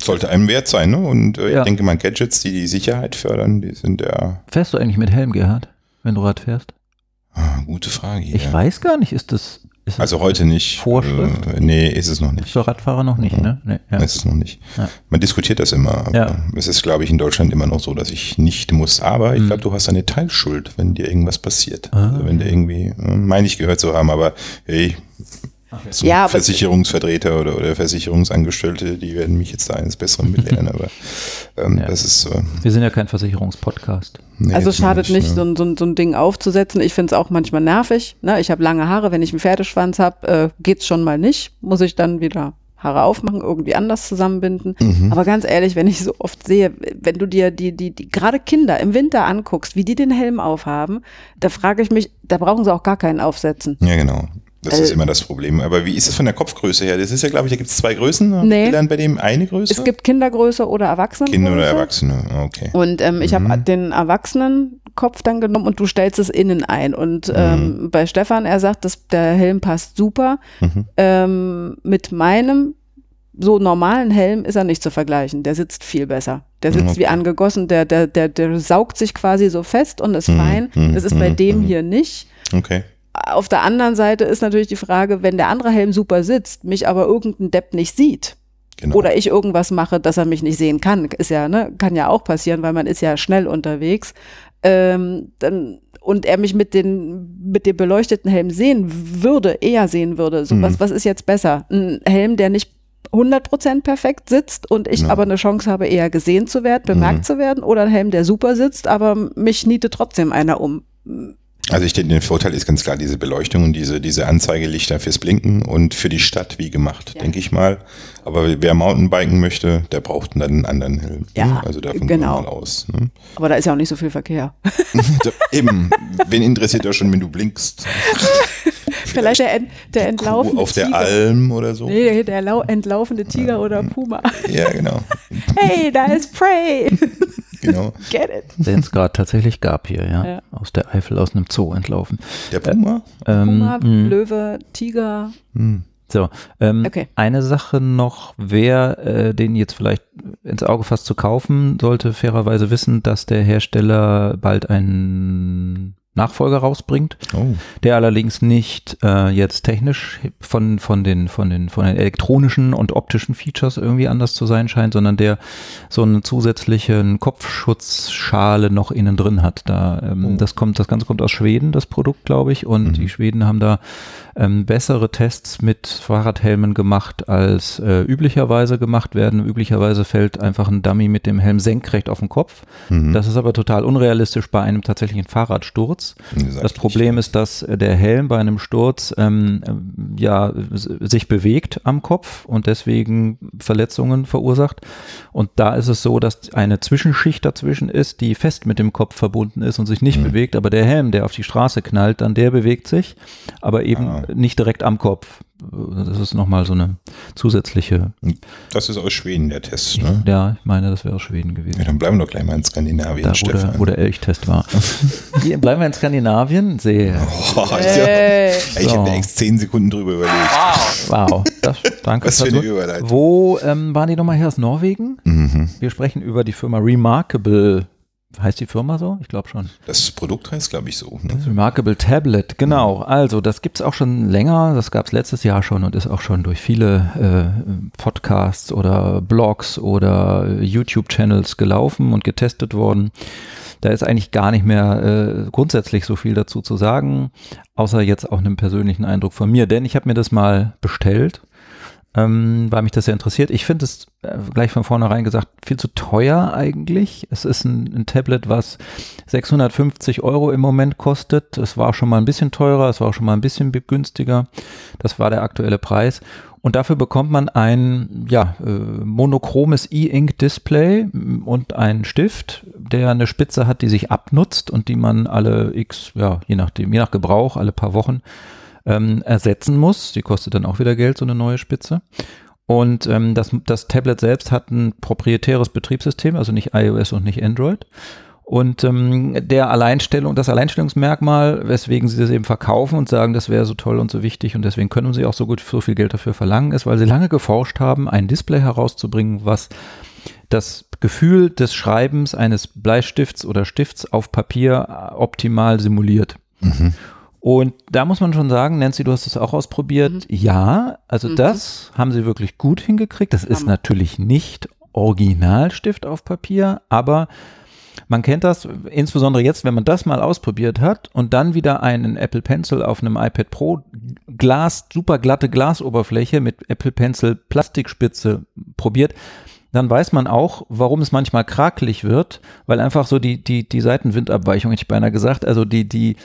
Sollte einem wert sein, ne? Und äh, Ja. ich denke mal, Gadgets, die die Sicherheit fördern, die sind ja. fährst du eigentlich mit Helm, Gerhard, wenn du Rad fährst? Ah, gute Frage. Hier. Ich weiß gar nicht, ist das Also heute nicht. Vorschrift? Äh, nee, ist es noch nicht. für Radfahrer noch nicht, ne? Nee, ja. Ist es noch nicht. Ja. Man diskutiert das immer. Ja. Es ist, glaube ich, in Deutschland immer noch so, dass ich nicht muss. Aber ich Mhm. glaube, du hast eine Teilschuld, wenn dir irgendwas passiert. Ah. Also wenn dir irgendwie, äh, meine ich gehört zu haben, aber hey, so Ja, Versicherungsvertreter oder, oder Versicherungsangestellte, die werden mich jetzt da eines Besseren belehren. aber ähm, Ja. das ist. Äh, Wir sind ja kein Versicherungspodcast. nee, Also schadet ich, nicht, ne? so, ein- so, ein- so ein Ding aufzusetzen. Ich finde es auch manchmal nervig. Ne? Ich habe lange Haare, wenn ich einen Pferdeschwanz habe, äh, geht's schon mal nicht. Muss ich dann wieder Haare aufmachen, irgendwie anders zusammenbinden. Mhm. Aber ganz ehrlich, wenn ich so oft sehe, wenn du dir die, die, die gerade Kinder im Winter anguckst, wie die den Helm aufhaben, da frage ich mich, da brauchen sie auch gar keinen aufsetzen. Ja, genau. Das ist Äh, immer das Problem. Aber wie ist es von der Kopfgröße her? Das ist ja, glaube ich, da gibt es zwei Größen. Nee. Gelernt bei dem eine Größe? Es gibt Kindergröße oder Erwachsenengröße. Kinder oder Erwachsene. Okay. Und ähm, ich Mhm. habe den Erwachsenenkopf dann genommen und du stellst es innen ein. Und Mhm. ähm, bei Stefan, er sagt, dass der Helm passt super. Mhm. Ähm, mit meinem so normalen Helm ist er nicht zu vergleichen. Der sitzt viel besser. Der sitzt Okay. wie angegossen, der, der, der, der saugt sich quasi so fest und ist Mhm, fein. Das ist bei mhm, dem mhm. hier nicht. Okay. Auf der anderen Seite ist natürlich die Frage, wenn der andere Helm super sitzt, mich aber irgendein Depp nicht sieht, Genau. oder ich irgendwas mache, dass er mich nicht sehen kann, ist ja, ne, kann ja auch passieren, weil man ist ja schnell unterwegs. Ähm, dann, und er mich mit den, mit dem beleuchteten Helm sehen würde, eher sehen würde. So, Mhm. was, was ist jetzt besser? Ein Helm, der nicht 100% perfekt sitzt und ich Ja. aber eine Chance habe, eher gesehen zu werden, bemerkt Mhm. zu werden, oder ein Helm, der super sitzt, aber mich niete trotzdem einer um. Also ich denke, der Vorteil ist ganz klar diese Beleuchtung und diese, diese Anzeigelichter fürs Blinken und für die Stadt wie gemacht, Ja. denke ich mal. Aber wer Mountainbiken möchte, der braucht dann einen anderen Helm. Ja, ne? Also davon genau. mal aus. Ne? Aber da ist ja auch nicht so viel Verkehr. Eben, wen interessiert das schon, wenn du blinkst? Vielleicht der, ent, der entlaufende Kuh auf der Tiger. Alm oder so? Nee, der, der lau- entlaufende Tiger oder Puma. Ja, genau. Hey, da ist Prey. Genau. Get it. Den es gerade tatsächlich gab hier, ja. Ja. Aus der Eifel, aus einem Zoo entlaufen. Der Puma? Ähm, Puma, mh. Löwe, Tiger. Hm. So, ähm, Okay. eine Sache noch, wer äh, den jetzt vielleicht ins Auge fasst zu kaufen, sollte fairerweise wissen, dass der Hersteller bald einen Nachfolger rausbringt, Oh. der allerdings nicht äh, jetzt technisch von, von, den, von, den, von den elektronischen und optischen Features irgendwie anders zu sein scheint, sondern der so einen zusätzlichen Kopfschutzschale noch innen drin hat. Da, ähm, Oh. das kommt, das Ganze kommt aus Schweden, das Produkt, glaube ich, und Mhm. die Schweden haben da ähm, bessere Tests mit Fahrradhelmen gemacht, als äh, üblicherweise gemacht werden. Üblicherweise fällt einfach ein Dummy mit dem Helm senkrecht auf den Kopf. Mhm. Das ist aber total unrealistisch bei einem tatsächlichen Fahrradsturz. Sagt Das Problem ist, dass äh, der Helm bei einem Sturz ähm, ähm, ja sich bewegt am Kopf und deswegen Verletzungen verursacht. Und da ist es so, dass eine Zwischenschicht dazwischen ist, die fest mit dem Kopf verbunden ist und sich nicht bewegt. Aber der Helm, der auf die Straße knallt, dann der bewegt sich, aber eben Ah. Nicht direkt am Kopf. Das ist nochmal so eine zusätzliche, Das ist aus Schweden, der Test. Ne? ja, ich meine, das wäre aus Schweden gewesen. Ja, dann bleiben wir doch gleich mal in Skandinavien, Da, wo, Stefan. der, wo der Elchtest war. Hier, bleiben wir in Skandinavien? Sehr. Oh, ich Hey. ich So. habe mir echt zehn Sekunden drüber überlegt. Wow, das, danke. Was für eine. Überleitung. Wo ähm, waren die nochmal her aus Norwegen? Mhm. Wir sprechen über die Firma Remarkable. Heißt die Firma so? Ich glaube schon. Das Produkt heißt, glaube ich, so. Ne? Remarkable Tablet, genau. Also, das gibt's auch schon länger. Das gab's letztes Jahr schon und ist auch schon durch viele äh, Podcasts oder Blogs oder YouTube-Channels gelaufen und getestet worden. Da ist eigentlich gar nicht mehr äh, grundsätzlich so viel dazu zu sagen, außer jetzt auch einem persönlichen Eindruck von mir. Denn ich habe mir das mal bestellt, ähm, weil mich das sehr interessiert. Ich finde es äh, gleich von vornherein gesagt viel zu teuer eigentlich. Es ist ein, ein Tablet, was 650 Euro im Moment kostet. Es war schon mal ein bisschen teurer, es war schon mal ein bisschen günstiger. Das war der aktuelle Preis. Und dafür bekommt man ein ja, äh, monochromes E-Ink-Display und einen Stift, der eine Spitze hat, die sich abnutzt und die man alle x, ja, je nachdem, je nach Gebrauch, alle paar Wochen ähm, ersetzen muss. Die kostet dann auch wieder Geld, so eine neue Spitze. Und ähm, das, das Tablet selbst hat ein proprietäres Betriebssystem, also nicht iOS und nicht Android. Und ähm, der Alleinstellung, das Alleinstellungsmerkmal, weswegen sie das eben verkaufen und sagen, das wäre so toll und so wichtig und deswegen können sie auch so gut so viel Geld dafür verlangen, ist, weil sie lange geforscht haben, ein Display herauszubringen, was das Gefühl des Schreibens eines Bleistifts oder Stifts auf Papier optimal simuliert. Mhm. Und da muss man schon sagen, Nancy, du hast es auch ausprobiert. Ja, also Mhm. das haben sie wirklich gut hingekriegt. Das ist natürlich nicht Originalstift auf Papier, aber man kennt das, insbesondere jetzt, wenn man das mal ausprobiert hat und dann wieder einen Apple Pencil auf einem iPad Pro Glas, super glatte Glasoberfläche mit Apple Pencil Plastikspitze probiert, dann weiß man auch, warum es manchmal krakelig wird, weil einfach so die, die, die Seitenwindabweichung, hätte ich beinahe gesagt, also die, die,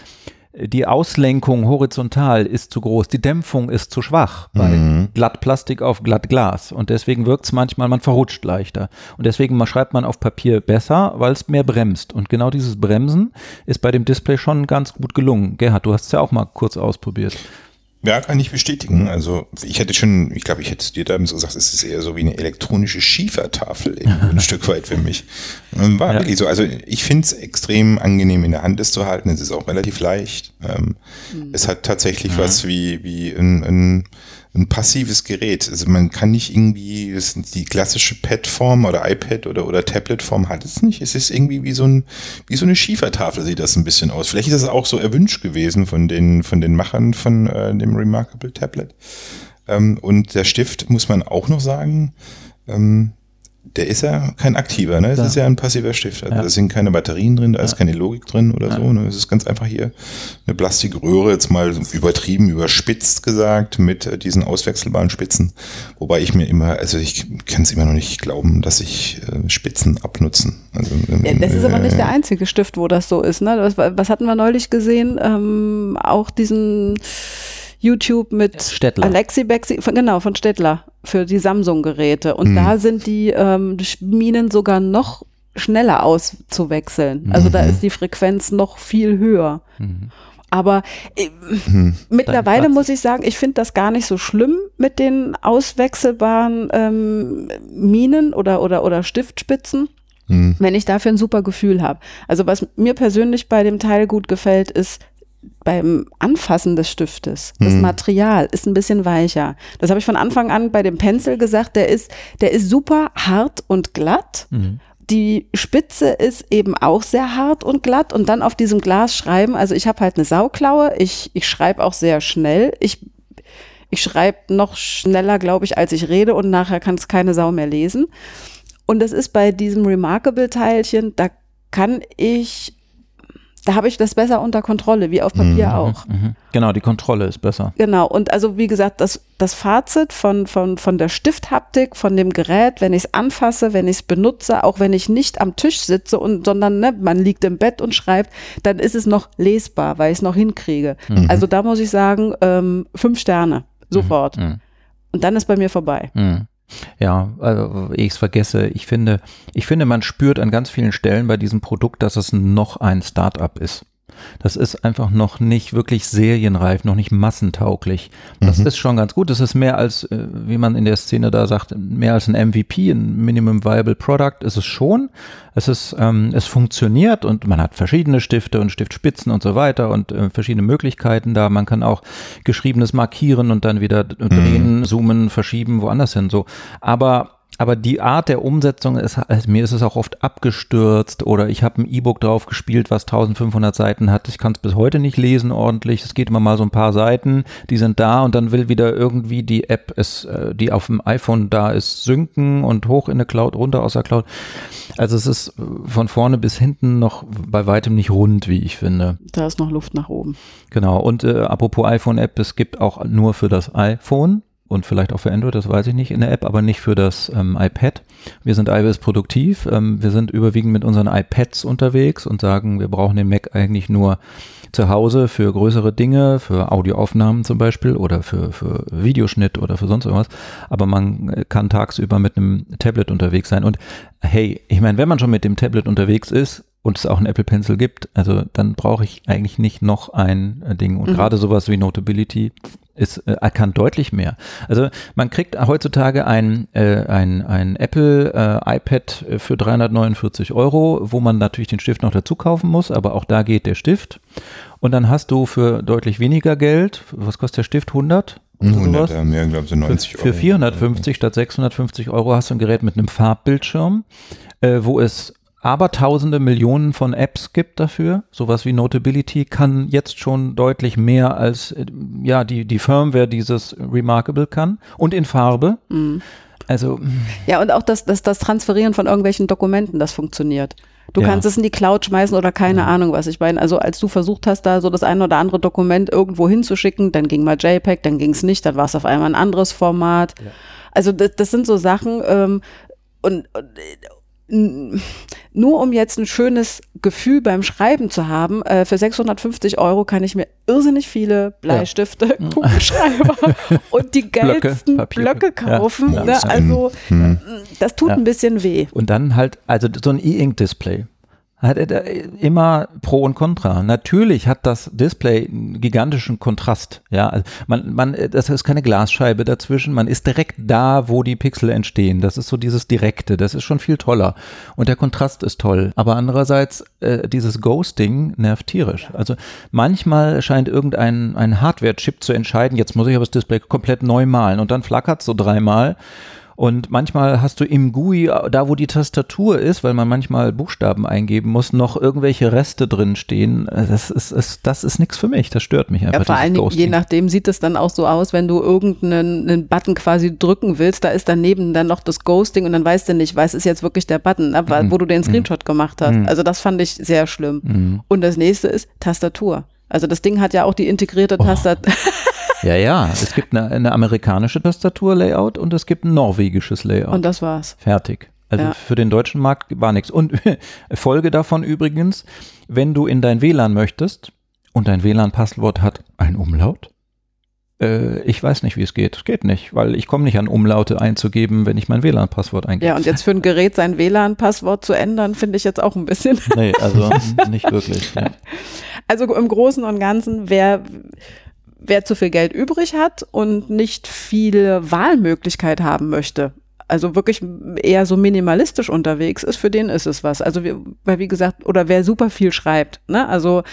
die Auslenkung horizontal ist zu groß, die Dämpfung ist zu schwach bei Mhm. glatt Plastik auf glatt Glas und deswegen wirkt es manchmal, man verrutscht leichter und deswegen schreibt man auf Papier besser, weil es mehr bremst und genau dieses Bremsen ist bei dem Display schon ganz gut gelungen. Gerhard, du hast es ja auch mal kurz ausprobiert. Ja, kann ich bestätigen. Also ich hätte schon, ich glaube, ich hätte es dir damals gesagt, es ist eher so wie eine elektronische Schiefertafel ein Stück weit für mich. Und War Ja. wirklich so. Also ich finde es extrem angenehm in der Hand, es zu halten. Es ist auch relativ leicht. Ähm, Es hat tatsächlich was wie, wie ein, ein, ein passives Gerät. Also man kann nicht irgendwie, das sind die klassische Pad-Form oder iPad oder, oder Tablet-Form hat es nicht. Es ist irgendwie wie so, ein, wie so eine Schiefertafel sieht das ein bisschen aus. Vielleicht ist es auch so erwünscht gewesen von den, von den Machern von äh, dem Remarkable Tablet. Ähm, und der Stift, muss man auch noch sagen, ähm, der ist ja kein aktiver, ne? Es Ja. ist ja ein passiver Stift. Also Ja. Da sind keine Batterien drin, da ist keine Logik drin oder so. Ne? Es ist ganz einfach hier eine Plastikröhre, jetzt mal übertrieben, überspitzt gesagt, mit äh, diesen auswechselbaren Spitzen. Wobei ich mir immer, also ich kann es immer noch nicht glauben, dass sich äh, Spitzen abnutzen. Also, ähm, Ja, das ist aber nicht äh, der einzige Stift, wo das so ist. Ne? Was, was hatten wir neulich gesehen? Ähm, auch diesen YouTube mit Stettler. Alexi Bexi, von, genau, von Stettler für die Samsung-Geräte. Und Mhm. da sind die ähm, Minen sogar noch schneller auszuwechseln. Also da Mhm. ist die Frequenz noch viel höher. Mhm. Aber äh, Mhm. mittlerweile muss ich sagen, ich finde das gar nicht so schlimm mit den auswechselbaren ähm, Minen oder, oder, oder Stiftspitzen Mhm. wenn ich dafür ein super Gefühl habe. Also was mir persönlich bei dem Teil gut gefällt, ist beim Anfassen des Stiftes. Das Mhm. Material ist ein bisschen weicher. Das habe ich von Anfang an bei dem Pencil gesagt. Der ist, der ist super hart und glatt. Mhm. Die Spitze ist eben auch sehr hart und glatt und dann auf diesem Glas schreiben. Also ich habe halt eine Sauklaue. Ich, ich schreibe auch sehr schnell. Ich, ich schreibe noch schneller, glaube ich, als ich rede und nachher kann es keine Sau mehr lesen. Und das ist bei diesem Remarkable-Teilchen, da kann ich, da habe ich das besser unter Kontrolle, wie auf Papier auch. Mhm. Genau, die Kontrolle ist besser. Genau, und also wie gesagt, das, das Fazit von, von, von der Stifthaptik, von dem Gerät, wenn ich es anfasse, wenn ich es benutze, auch wenn ich nicht am Tisch sitze und sondern ne, man liegt im Bett und schreibt, dann ist es noch lesbar, weil ich es noch hinkriege. Also da muss ich sagen, ähm, fünf Sterne, sofort. Mhm. Und dann ist bei mir vorbei. Ja, also, ich es vergesse, ich finde, ich finde, man spürt an ganz vielen Stellen bei diesem Produkt, dass es noch ein Start-up ist. Das ist einfach noch nicht wirklich serienreif, noch nicht massentauglich. Das ist schon ganz gut. Das ist mehr als, äh, wie man in der Szene da sagt, mehr als ein MVP, ein Minimum Viable Product ist es schon. Es ist, ähm, es funktioniert und man hat verschiedene Stifte und Stiftspitzen und so weiter und äh, verschiedene Möglichkeiten da. Man kann auch geschriebenes markieren und dann wieder drehen, zoomen, verschieben, woanders hin so. Aber aber die Art der Umsetzung ist, also mir ist es auch oft abgestürzt oder ich habe ein E-Book drauf gespielt, was 1500 Seiten hat. Ich kann es bis heute nicht lesen ordentlich. Es geht immer mal so ein paar Seiten, die sind da und dann will wieder irgendwie die App, es, äh, die auf dem iPhone da ist, synken und hoch in eine Cloud, runter aus der Cloud. Also es ist äh, von vorne bis hinten noch bei weitem nicht rund, wie ich finde. Da ist noch Luft nach oben. Genau. Und äh, apropos iPhone-App, es gibt auch nur für das iPhone und vielleicht auch für Android, das weiß ich nicht, in der App, aber nicht für das ähm, iPad. Wir sind iOS produktiv. Ähm, wir sind überwiegend mit unseren iPads unterwegs und sagen, wir brauchen den Mac eigentlich nur zu Hause für größere Dinge, für Audioaufnahmen zum Beispiel oder für, für Videoschnitt oder für sonst irgendwas. Aber man äh, kann tagsüber mit einem Tablet unterwegs sein. Und hey, ich meine, wenn man schon mit dem Tablet unterwegs ist, und es auch einen Apple Pencil gibt, also dann brauche ich eigentlich nicht noch ein äh, Ding. Und Mhm. gerade sowas wie Notability ist, äh, kann deutlich mehr. Also man kriegt heutzutage ein, äh, ein, ein Apple äh, iPad für 349 Euro, wo man natürlich den Stift noch dazu kaufen muss, aber auch da geht der Stift. Und dann hast du für deutlich weniger Geld, was kostet der Stift? 100? Oder 100, sowas? ja, mehr, glaube ich, so 90 für, Euro. für 450 statt 650 Euro hast du ein Gerät mit einem Farbbildschirm, äh, wo es aber tausende Millionen von Apps gibt dafür. Sowas wie Notability kann jetzt schon deutlich mehr als äh, ja die, die Firmware dieses Remarkable kann. Und in Farbe. Also Ja, und auch das, das, das Transferieren von irgendwelchen Dokumenten, das funktioniert. Du Ja. kannst es in die Cloud schmeißen oder keine Ahnung, was ich meine. Also als du versucht hast, da so das ein oder andere Dokument irgendwo hinzuschicken, dann ging mal JPEG, dann ging es nicht, dann war es auf einmal ein anderes Format. Also das, das sind so Sachen ähm, und, und äh, nur um jetzt ein schönes Gefühl beim Schreiben zu haben, äh, für 650 Euro kann ich mir irrsinnig viele Bleistifte, Kugelschreiber und die Blöcke, geilsten Blöcke ja. kaufen. Ja, ne? Also Hm. das tut Ja. ein bisschen weh. Und dann halt, also so ein E-Ink-Display. Hat er da immer Pro und Contra. Natürlich hat das Display einen gigantischen Kontrast. Ja, also man, man, das ist keine Glasscheibe dazwischen. Man ist direkt da, wo die Pixel entstehen. Das ist so dieses Direkte. Das ist schon viel toller. Und der Kontrast ist toll. Aber andererseits, äh, dieses Ghosting nervt tierisch. Also manchmal scheint irgendein ein Hardware-Chip zu entscheiden, jetzt muss ich aber das Display komplett neu malen. Und dann flackert es so dreimal. Und manchmal hast du im GUI, da wo die Tastatur ist, weil man manchmal Buchstaben eingeben muss, noch irgendwelche Reste drin stehen. Das ist, ist, das ist nichts für mich. Das stört mich einfach. Ja, vor allen Dingen, je nachdem sieht es dann auch so aus, wenn du irgendeinen einen Button quasi drücken willst, da ist daneben dann noch das Ghosting und dann weißt du nicht, was ist jetzt wirklich der Button, aber wo du den Screenshot gemacht hast. Also das fand ich sehr schlimm. Und das nächste ist Tastatur. Also das Ding hat ja auch die integrierte Tastatur. Ja, ja. Es gibt eine, eine amerikanische Tastatur-Layout und es gibt ein norwegisches Layout. Und das war's. Fertig. Also Ja. für den deutschen Markt war nichts. Und Folge davon übrigens, wenn du in dein WLAN möchtest und dein WLAN-Passwort hat ein Umlaut, äh, ich weiß nicht, wie es geht. Es geht nicht, weil ich komme nicht an Umlaute einzugeben, wenn ich mein WLAN-Passwort eingebe. Ja, und jetzt für ein Gerät sein WLAN-Passwort zu ändern, finde ich jetzt auch ein bisschen. Nee, also nicht wirklich. Ja. Also im Großen und Ganzen, wer, wer zu viel Geld übrig hat und nicht viele Wahlmöglichkeit haben möchte, also wirklich eher so minimalistisch unterwegs ist, für den ist es was. Also wir, weil wie gesagt, oder wer super viel schreibt, ne? Also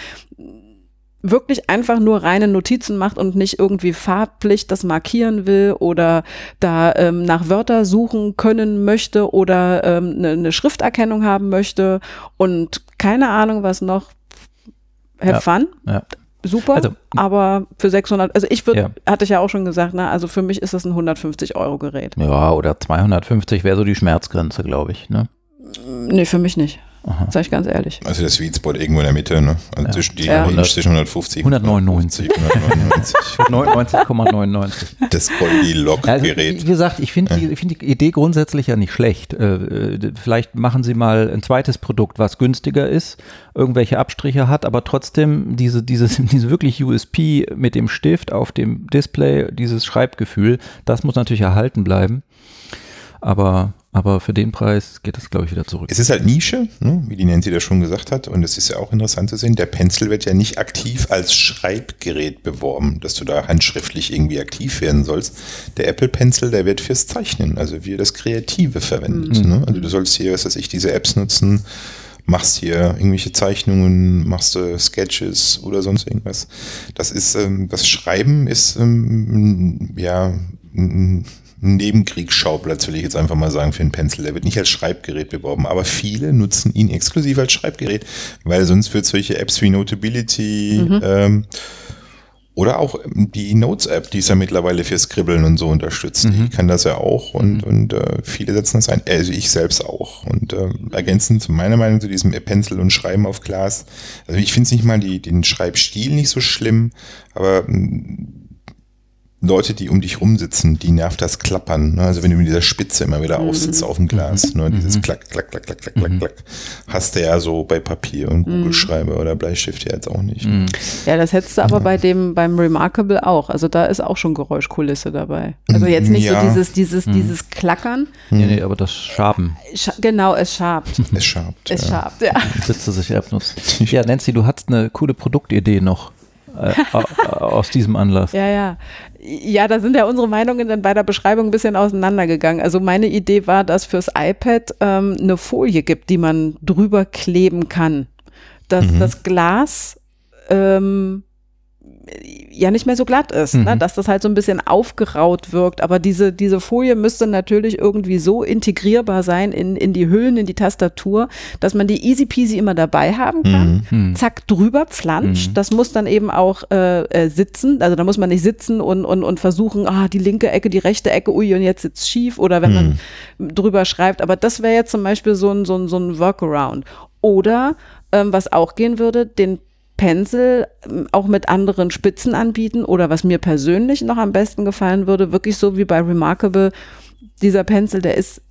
wirklich einfach nur reine Notizen macht und nicht irgendwie farblich das markieren will oder da ähm, nach Wörter suchen können möchte oder ähm, eine, eine Schrifterkennung haben möchte und keine Ahnung was noch. Have Ja. fun, Ja. Super, Also- aber für 600, also ich würde, Ja. hatte ich ja auch schon gesagt, ne, also für mich ist das ein 150 Euro Gerät. ja, oder 250 wäre so die Schmerzgrenze, glaube ich. Ne? Nee, für mich nicht, sag ich ganz ehrlich. Also der Sweet Spot irgendwo in der Mitte, ne? Also Ja. zwischen die Ja. Range zwischen 150 und 199. 199. 99,99. das Also, Goldilocks-Gerät. wie gesagt, ich finde die, find die Idee grundsätzlich ja nicht schlecht. Äh, äh, vielleicht machen sie mal ein zweites Produkt, was günstiger ist, irgendwelche Abstriche hat, aber trotzdem diese, dieses, diese wirklich USP mit dem Stift auf dem Display, dieses Schreibgefühl, das muss natürlich erhalten bleiben. Aber, aber für den Preis geht das, glaube ich, wieder zurück. Es ist halt Nische, ne? wie die Nancy das schon gesagt hat. Und es ist ja auch interessant zu sehen, der Pencil wird ja nicht aktiv als Schreibgerät beworben, dass du da handschriftlich irgendwie aktiv werden sollst. Der Apple Pencil, der wird fürs Zeichnen, also für das Kreative verwendet. Ne? Also du sollst hier, was weiß ich, diese Apps nutzen, machst hier irgendwelche Zeichnungen, machst du Sketches oder sonst irgendwas. Das ist, ähm, das Schreiben ist, ähm, ja, ein Nebenkriegsschauplatz, will ich jetzt einfach mal sagen, für einen Pencil. Der wird nicht als Schreibgerät beworben, aber viele nutzen ihn exklusiv als Schreibgerät, weil sonst wird solche Apps wie Notability ähm, oder auch ähm, die Notes-App, die ist ja mittlerweile für Scribbeln und so unterstützt. Die kann das ja auch und, und äh, viele setzen das ein. Also ich selbst auch. Und äh, ergänzend zu meiner Meinung zu diesem Pencil und Schreiben auf Glas. Also ich finde es nicht mal die, den Schreibstil nicht so schlimm, aber mh, Leute, die um dich rumsitzen, die nervt das Klappern. Ne? Also wenn du mit dieser Spitze immer wieder aufsitzt auf dem Glas, ne? dieses Klack, Klack, Klack, Klack, Klack, Klack, Klack, hast du ja so bei Papier und Kugelschreiber oder Bleistift ja jetzt auch nicht. Ne? Ja, das hättest du aber bei dem, beim Remarkable auch. Also da ist auch schon Geräuschkulisse dabei. Also jetzt nicht Ja. so dieses, dieses, dieses Klackern. Nee, nee, aber das Schaben Scha genau, es schabt. Es schabt. Es ja. schabt, ja. sitzt sich abnutzt. Ja, Nancy, du hattest eine coole Produktidee noch äh, au- aus diesem Anlass. Ja, ja. Ja, da sind ja unsere Meinungen dann bei der Beschreibung ein bisschen auseinandergegangen. Also meine Idee war, dass fürs iPad ähm, eine Folie gibt, die man drüber kleben kann. Dass das Glas ähm, ja nicht mehr so glatt ist, ne? dass das halt so ein bisschen aufgeraut wirkt. Aber diese, diese Folie müsste natürlich irgendwie so integrierbar sein in, in die Hüllen, in die Tastatur, dass man die easy peasy immer dabei haben kann. Zack, drüber, pflansch. Das muss dann eben auch äh, äh, sitzen. Also da muss man nicht sitzen und, und, und versuchen, ah, die linke Ecke, die rechte Ecke, ui, und jetzt sitzt schief. Oder wenn man drüber schreibt. Aber das wäre jetzt zum Beispiel so ein, so ein, so ein Workaround. Oder ähm, was auch gehen würde, den Pencil ähm, auch mit anderen Spitzen anbieten oder was mir persönlich noch am besten gefallen würde, wirklich so wie bei Remarkable, dieser Pencil, der ist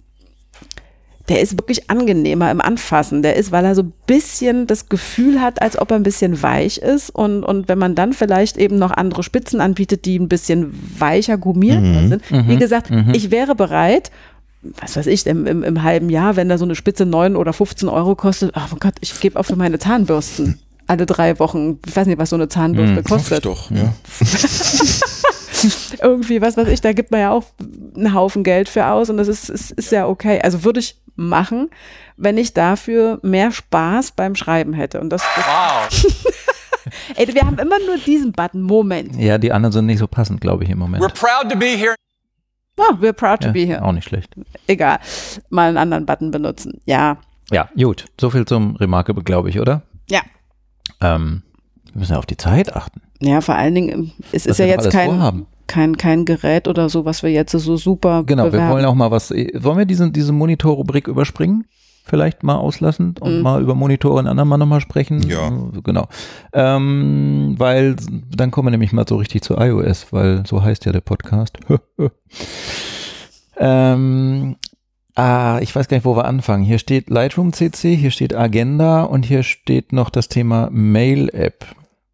der ist wirklich angenehmer im Anfassen. Der ist, weil er so ein bisschen das Gefühl hat, als ob er ein bisschen weich ist. Und, und wenn man dann vielleicht eben noch andere Spitzen anbietet, die ein bisschen weicher gummierter sind. Wie gesagt, ich wäre bereit, was weiß ich, im, im, im halben Jahr, wenn da so eine Spitze 9 oder 15 Euro kostet, oh Gott, ich gebe auch für meine Zahnbürsten alle drei Wochen, ich weiß nicht, was so eine Zahnbürste ich kostet. doch, ja. Irgendwie, was weiß ich, da gibt man ja auch einen Haufen Geld für aus und das ist, ist, ist ja okay. Also würde ich machen, wenn ich dafür mehr Spaß beim Schreiben hätte. Und das, das Wow. ey, wir haben immer nur diesen Button. Moment. Ja, die anderen sind nicht so passend, glaube ich, im Moment. We're proud to be here. Ah, we're proud to Ja, be here. Auch nicht schlecht. Egal. Mal einen anderen Button benutzen. Ja. Ja, gut. So viel zum Remarkable, glaube ich, oder? Ja. Ähm, wir müssen ja auf die Zeit achten. Ja, vor allen Dingen, es Was ist ja wir jetzt kein, vorhaben. kein, kein Gerät oder so, was wir jetzt so super Genau, wir bewerben. wollen auch mal was. Wollen wir diese, diese Monitor-Rubrik überspringen? Vielleicht mal auslassen und Mhm. mal über Monitore ein andermal nochmal sprechen. Ja. Äh, Genau. Ähm, weil dann kommen wir nämlich mal so richtig zu iOS, weil so heißt ja der Podcast. ähm, ah, ich weiß gar nicht, wo wir anfangen. Hier steht Lightroom CC, hier steht Agenda und hier steht noch das Thema Mail-App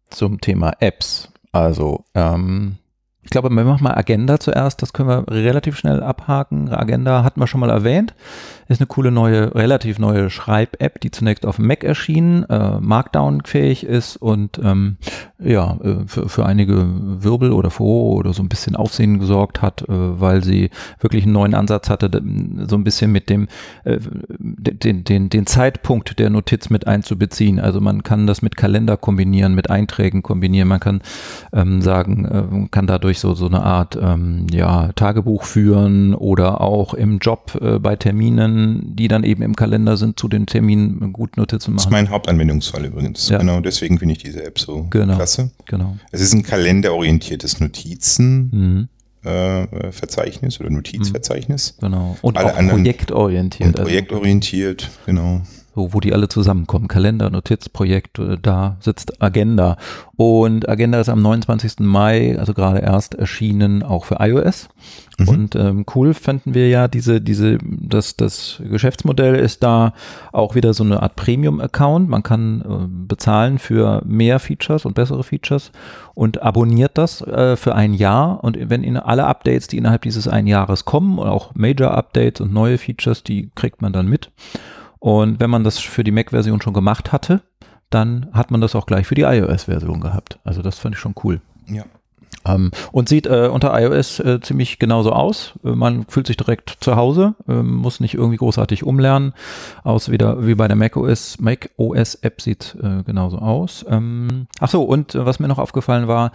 zum Thema Apps. Also, ähm, ich glaube, wir machen mal Agenda zuerst. Das können wir relativ schnell abhaken. Agenda hatten wir schon mal erwähnt. Ist eine coole neue, relativ neue Schreib-App, die zunächst auf dem Mac erschien, äh, Markdown-fähig ist und ähm, ja, äh, für, für einige Wirbel oder Furore oder so ein bisschen Aufsehen gesorgt hat, äh, weil sie wirklich einen neuen Ansatz hatte, so ein bisschen mit dem äh, den, den, den Zeitpunkt der Notiz mit einzubeziehen. Also man kann das mit Kalender kombinieren, mit Einträgen kombinieren. Man kann ähm, sagen, äh, kann dadurch so, so eine Art ähm, ja, Tagebuch führen oder auch im Job bei Terminen, die dann eben im Kalender sind, zu den Terminen gut Notizen Das ist machen. mein Hauptanwendungsfall übrigens. Ja. Genau deswegen finde ich diese App so Genau. klasse. Genau. Es ist ein kalenderorientiertes Notizenverzeichnis Mhm, äh, Verzeichnis oder Notizverzeichnis. genau. Und Alle auch projektorientiert. Und also projektorientiert, genau. So, wo die alle zusammenkommen. Kalender, Notizprojekt, äh, da sitzt Agenda. Und Agenda ist am 29. Mai, also gerade erst erschienen, auch für iOS. Mhm. Und ähm, cool fanden wir ja diese, diese, das, das Geschäftsmodell ist da auch wieder so eine Art Premium-Account. Man kann äh, bezahlen für mehr Features und bessere Features und abonniert das äh, für ein Jahr. Und wenn Ihnen alle Updates, die innerhalb dieses einen Jahres kommen, und auch Major-Updates und neue Features, die kriegt man dann mit. Und wenn man das für die Mac-Version schon gemacht hatte, dann hat man das auch gleich für die iOS-Version gehabt. Also das fand ich schon cool. Ja. Ähm, und sieht äh, unter iOS äh, ziemlich genauso aus. Äh, man fühlt sich direkt zu Hause, ähm, muss nicht irgendwie großartig umlernen. Aus wieder wie bei der macOS, macOS App sieht äh, genauso aus. Ähm, ach so, und äh, was mir noch aufgefallen war,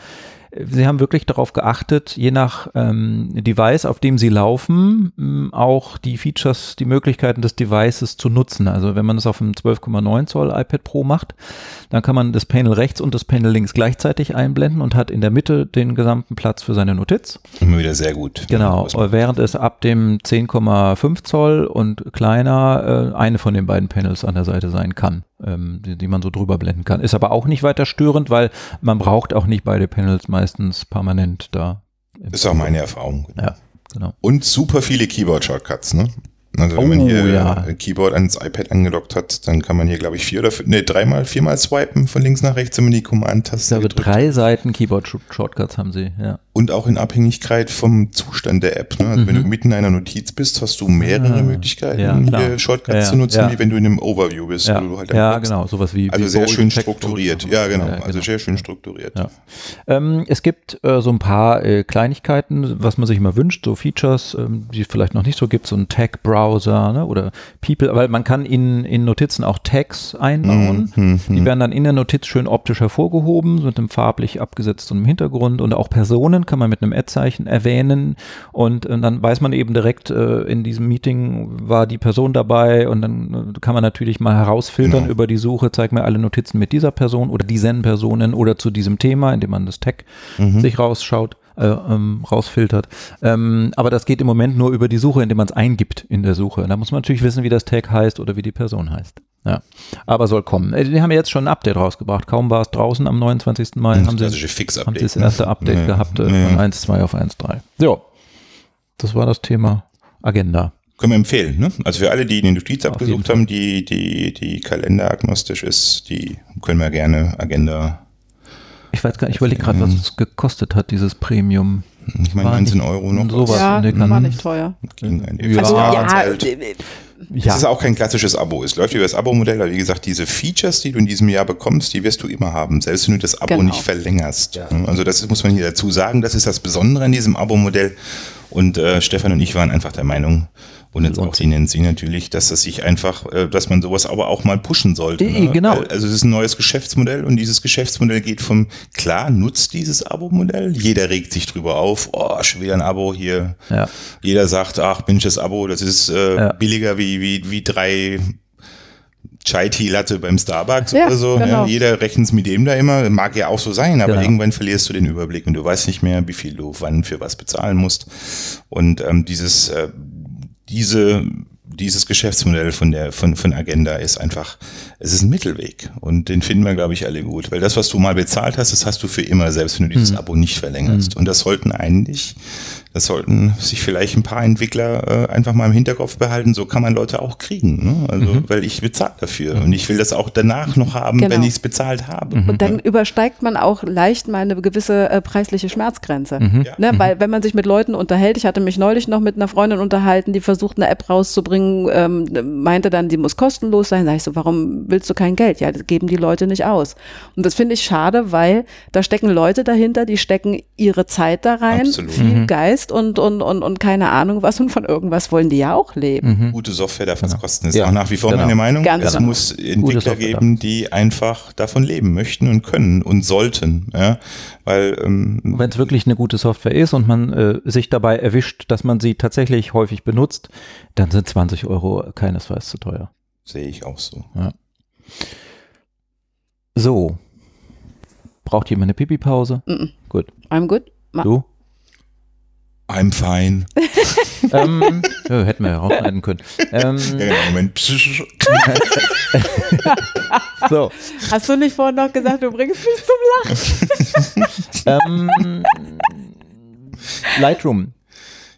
Sie haben wirklich darauf geachtet, je nach ähm, Device, auf dem Sie laufen, mh, auch die Features, die Möglichkeiten des Devices zu nutzen. Also wenn man es auf einem 12,9 Zoll iPad Pro macht, dann kann man das Panel rechts und das Panel links gleichzeitig einblenden und hat in der Mitte den gesamten Platz für seine Notiz. Immer wieder sehr gut. Genau, man- während es ab dem 10,5 Zoll und kleiner äh, eine von den beiden Panels an der Seite sein kann, ähm, die, die man so drüber blenden kann. Ist aber auch nicht weiter störend, weil man braucht auch nicht beide Panels meistens permanent da. Ist auch meine Erfahrung. Ja, genau. Und super viele Keyboard-Shortcuts, ne? Also wenn man Oh, hier ja. ein Keyboard ans iPad angelockt hat, dann kann man hier, glaube ich, vier oder fünf, nee, dreimal, viermal swipen von links nach rechts, wenn man die Ich Command-Taste glaube, gedrückt drei Seiten Keyboard-Shortcuts haben sie, ja. Und auch in Abhängigkeit vom Zustand der App. Ne? Also wenn du mitten in einer Notiz bist, hast du mehrere Mhm. Ah, Möglichkeiten, ja, hier Shortcuts Ja, zu nutzen, ja. wie wenn du in einem Overview bist. Ja, halt ja genau, sowas wie Also wie sehr Bold, schön Check, strukturiert. Bold. Ja, genau. Ja, Also sehr schön strukturiert. Ähm, es gibt äh, so ein paar äh, Kleinigkeiten, was man sich immer wünscht, so Features, ähm, die es vielleicht noch nicht so gibt, so ein Tag-Browser ne, oder People, weil man kann in, in Notizen auch Tags einbauen. Mhm, Die werden dann in der Notiz schön optisch hervorgehoben, mit einem farblich abgesetzten Hintergrund und auch Personen kann man mit einem Ad-Zeichen erwähnen und, äh, dann weiß man eben direkt, äh, in diesem Meeting war die Person dabei und dann äh, kann man natürlich mal herausfiltern Genau. über die Suche, zeig mir alle Notizen mit dieser Person oder diesen Personen oder zu diesem Thema, indem man das Tag sich rausschaut. Äh, ähm, rausfiltert. Ähm, aber das geht im Moment nur über die Suche, indem man es eingibt in der Suche. Da muss man natürlich wissen, wie das Tag heißt oder wie die Person heißt. Ja, aber soll kommen. Äh, Die haben ja jetzt schon ein Update rausgebracht. Kaum war es draußen am 29. Mai, Das haben sie, klassische haben Fix-Update. sie das ne? erste Update Ja, gehabt äh, ja. von 1.2 auf 1.3. So, das war das Thema Agenda. Können wir empfehlen, ne? Also für alle, die eine Notiz abgesucht haben, die, die, die kalenderagnostisch ist, die können wir gerne Agenda, Ich weiß gar nicht, ich überlege gerade, was es gekostet hat, dieses Premium. Ich meine War 19 nicht- Euro noch. sowas. Ja, in der war nicht teuer. Gegen ein Ja. Also Ja, ja, Jahreshalt. äh, Das ist auch kein klassisches Abo. Es läuft über das Abo-Modell, aber wie gesagt, diese Features, die du in diesem Jahr bekommst, die wirst du immer haben, selbst wenn du das Abo Genau. nicht verlängerst. Also das muss man hier dazu sagen, das ist das Besondere an diesem Abo-Modell. Und äh, Stefan und ich waren einfach der Meinung, Und jetzt auch die Nancy natürlich, dass es sich einfach, äh, dass man sowas aber auch mal pushen sollte. Eh, genau. Also es ist ein neues Geschäftsmodell und dieses Geschäftsmodell geht vom, klar, nutzt dieses Abo-Modell. Jeder regt sich drüber auf, oh, schon wieder ein Abo hier. Ja. Jeder sagt, ach, Mensch, das Abo, das ist äh, Ja. billiger wie, wie, wie drei Chai-Tea-Latte beim Starbucks Ja, oder so. genau. Ja, jeder rechnet es mit dem da immer. Mag ja auch so sein, aber Genau. irgendwann verlierst du den Überblick und du weißt nicht mehr, wie viel du wann für was bezahlen musst. Und ähm, dieses, äh, diese, dieses Geschäftsmodell von der von, von Agenda ist einfach, es ist ein Mittelweg und den finden wir, glaube ich, alle gut. Weil das, was du mal bezahlt hast, das hast du für immer, selbst wenn du dieses Abo nicht verlängerst. Und das sollten eigentlich, das sollten sich vielleicht ein paar Entwickler äh, einfach mal im Hinterkopf behalten, so kann man Leute auch kriegen. Ne? Also, weil ich bezahle dafür und ich will das auch danach noch haben, Genau. wenn ich es bezahlt habe. Und dann übersteigt man auch leicht mal eine gewisse äh, preisliche Schmerzgrenze. Ja. Ne? Weil wenn man sich mit Leuten unterhält, ich hatte mich neulich noch mit einer Freundin unterhalten, die versucht eine App rauszubringen, ähm, meinte dann, die muss kostenlos sein. Sag ich so, warum willst du kein Geld? Ja, das geben die Leute nicht aus. Und das finde ich schade, weil da stecken Leute dahinter, die stecken ihre Zeit da rein, Absolut. viel Geist und, und, und, und keine Ahnung was und von irgendwas wollen die ja auch leben. Gute Software darf was kosten. Ist Ja, auch nach wie vor genau. meine Meinung. Ganz es genau. muss Entwickler geben, die einfach davon leben möchten und können und sollten. Ja? Weil ähm, Wenn es wirklich eine gute Software ist und man äh, sich dabei erwischt, dass man sie tatsächlich häufig benutzt, dann sind 20 Euro keinesfalls zu teuer. sehe ich auch so. So. Braucht jemand eine Pipi-Pause? Mhm. Gut. I'm good. Ma- Du? I'm fine. ähm, ja, hätten wir ja rausschneiden können. Ähm, Ja, genau, Moment. so. Hast du nicht vorhin noch gesagt, du bringst mich zum Lachen? Ähm, Lightroom.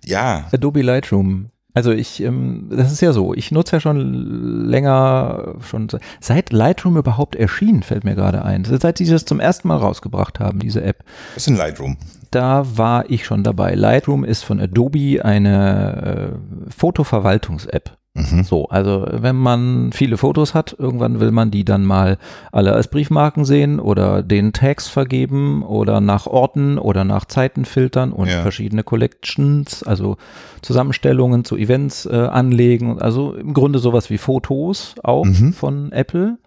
Ja, Adobe Lightroom. Also ich, ähm, das ist ja so, ich nutze ja schon länger, schon se- seit Lightroom überhaupt erschien, fällt mir gerade ein. Seit sie das zum ersten Mal rausgebracht haben, diese App. das ist ein Lightroom. Da war ich schon dabei. Lightroom ist von Adobe eine äh, Fotoverwaltungs-App. Mhm. So, also wenn man viele Fotos hat, irgendwann will man die dann mal alle als Briefmarken sehen oder den Tags vergeben oder nach Orten oder nach Zeiten filtern und Ja. verschiedene Collections, also Zusammenstellungen zu Events äh, anlegen. Also im Grunde sowas wie Fotos auch Mhm. von Apple,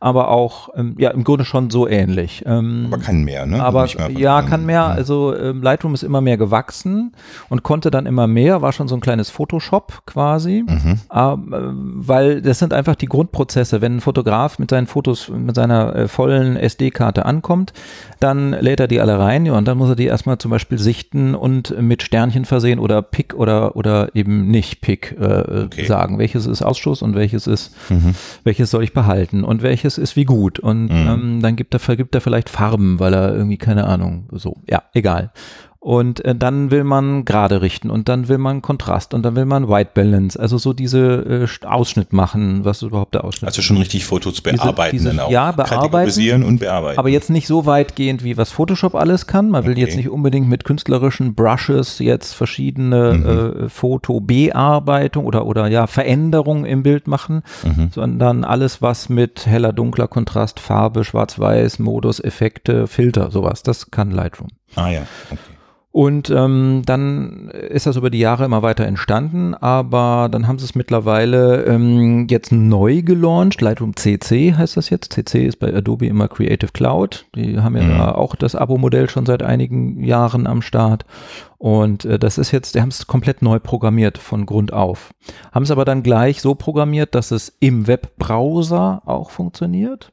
aber auch ähm, ja im Grunde schon so ähnlich. Ähm, Aber kann mehr, ne? aber ja, kann mehr. Also ähm, Lightroom ist immer mehr gewachsen und konnte dann immer mehr, war schon so ein kleines Photoshop quasi, Mhm. ähm, äh, weil das sind einfach die Grundprozesse. Wenn ein Fotograf mit seinen Fotos, mit seiner äh, vollen SD-Karte ankommt, dann lädt er die alle rein ja, und dann muss er die erstmal zum Beispiel sichten und mit Sternchen versehen oder Pick oder, oder eben nicht Pick äh, Okay. sagen. Welches ist Ausschuss und welches ist Mhm. welches soll ich behalten und welches ist wie gut. Und Mhm. ähm, dann gibt er, vergibt er vielleicht Farben, weil er irgendwie, keine Ahnung, so, ja, egal. Und äh, dann will man gerade richten und dann will man Kontrast und dann will man White Balance, also so diese äh, Ausschnitt machen, was ist überhaupt der Ausschnitt? Also schon richtig Fotos bearbeiten diese- dann auch. ja, bearbeiten. Und bearbeiten. aber jetzt nicht so weitgehend, wie was Photoshop alles kann. Man will Okay. jetzt nicht unbedingt mit künstlerischen Brushes jetzt verschiedene Mhm. äh, Fotobearbeitung oder, oder ja, Veränderungen im Bild machen, Mhm. sondern alles, was mit heller, dunkler, Kontrast, Farbe, Schwarz-Weiß, Modus, Effekte, Filter, sowas, das kann Lightroom. ah ja, okay. Und ähm, dann ist das über die Jahre immer weiter entstanden, aber dann haben sie es mittlerweile ähm, jetzt neu gelauncht. Lightroom CC heißt das jetzt. CC ist bei Adobe immer Creative Cloud. Die haben ja Mhm. auch das Abo-Modell schon seit einigen Jahren am Start. Und äh, das ist jetzt, die haben es komplett neu programmiert von Grund auf. Haben es aber dann gleich so programmiert, dass es im Webbrowser auch funktioniert.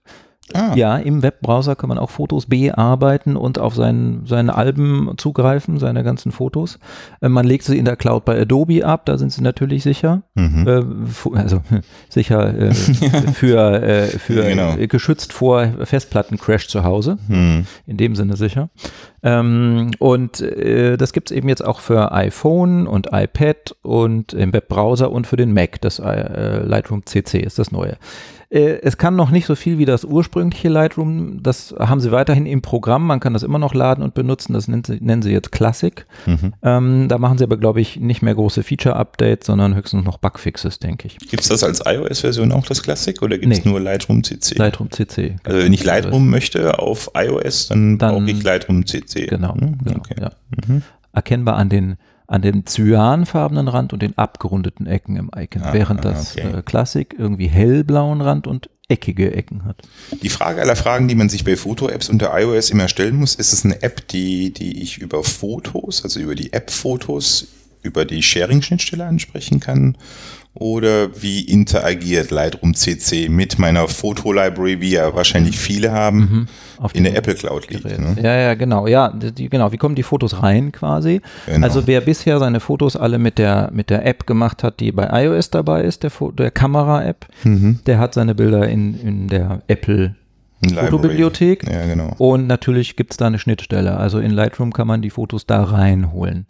Ah, Ja, im Webbrowser kann man auch Fotos bearbeiten und auf seinen, seine Alben zugreifen, seine ganzen Fotos. Äh, man legt sie in der Cloud bei Adobe ab, da sind sie natürlich sicher. Mhm. Äh, also sicher äh, für, äh, für Genau. äh, geschützt vor Festplattencrash zu Hause. Hm. In dem Sinne sicher. Ähm, und äh, das gibt es eben jetzt auch für iPhone und iPad und im Webbrowser und für den Mac. Das Lightroom CC ist das neue. Äh, es kann noch nicht so viel wie das ursprüngliche Lightroom. Das haben sie weiterhin im Programm. Man kann das immer noch laden und benutzen. Das nennen sie, nennen sie jetzt Classic. Mhm. Ähm, da machen sie aber, glaube ich, nicht mehr große Feature-Updates, sondern höchstens noch Bugfixes, denke ich. Gibt es das als iOS-Version auch, das Classic, oder gibt es Nee. nur Lightroom CC? Lightroom CC. also wenn ich Lightroom möchte auf iOS, dann, Dann- brauche ich Lightroom CC. Genau, Hm, genau okay. ja. Erkennbar an den an dem cyanfarbenen Rand und den abgerundeten Ecken im Icon, Ah, während das okay. äh, Classic irgendwie hellblauen Rand und eckige Ecken hat. Die Frage aller Fragen, die man sich bei Foto-Apps unter iOS immer stellen muss, ist es eine App, die, die ich über Fotos, also über die App-Fotos, über die Sharing-Schnittstelle ansprechen kann? Oder wie interagiert Lightroom CC mit meiner Foto-Library, wie ja wahrscheinlich viele haben, Auf in der Apple Cloud liegt? Ne? Ja, ja, genau. Ja, die, genau. Wie kommen die Fotos rein quasi? Genau. Also wer bisher seine Fotos alle mit der, mit der App gemacht hat, die bei iOS dabei ist, der, Fo- der Kamera-App, Mhm. der hat seine Bilder in, in der Apple. Fotobibliothek. Ja, genau. Und natürlich gibt es da eine Schnittstelle. Also in Lightroom kann man die Fotos da reinholen.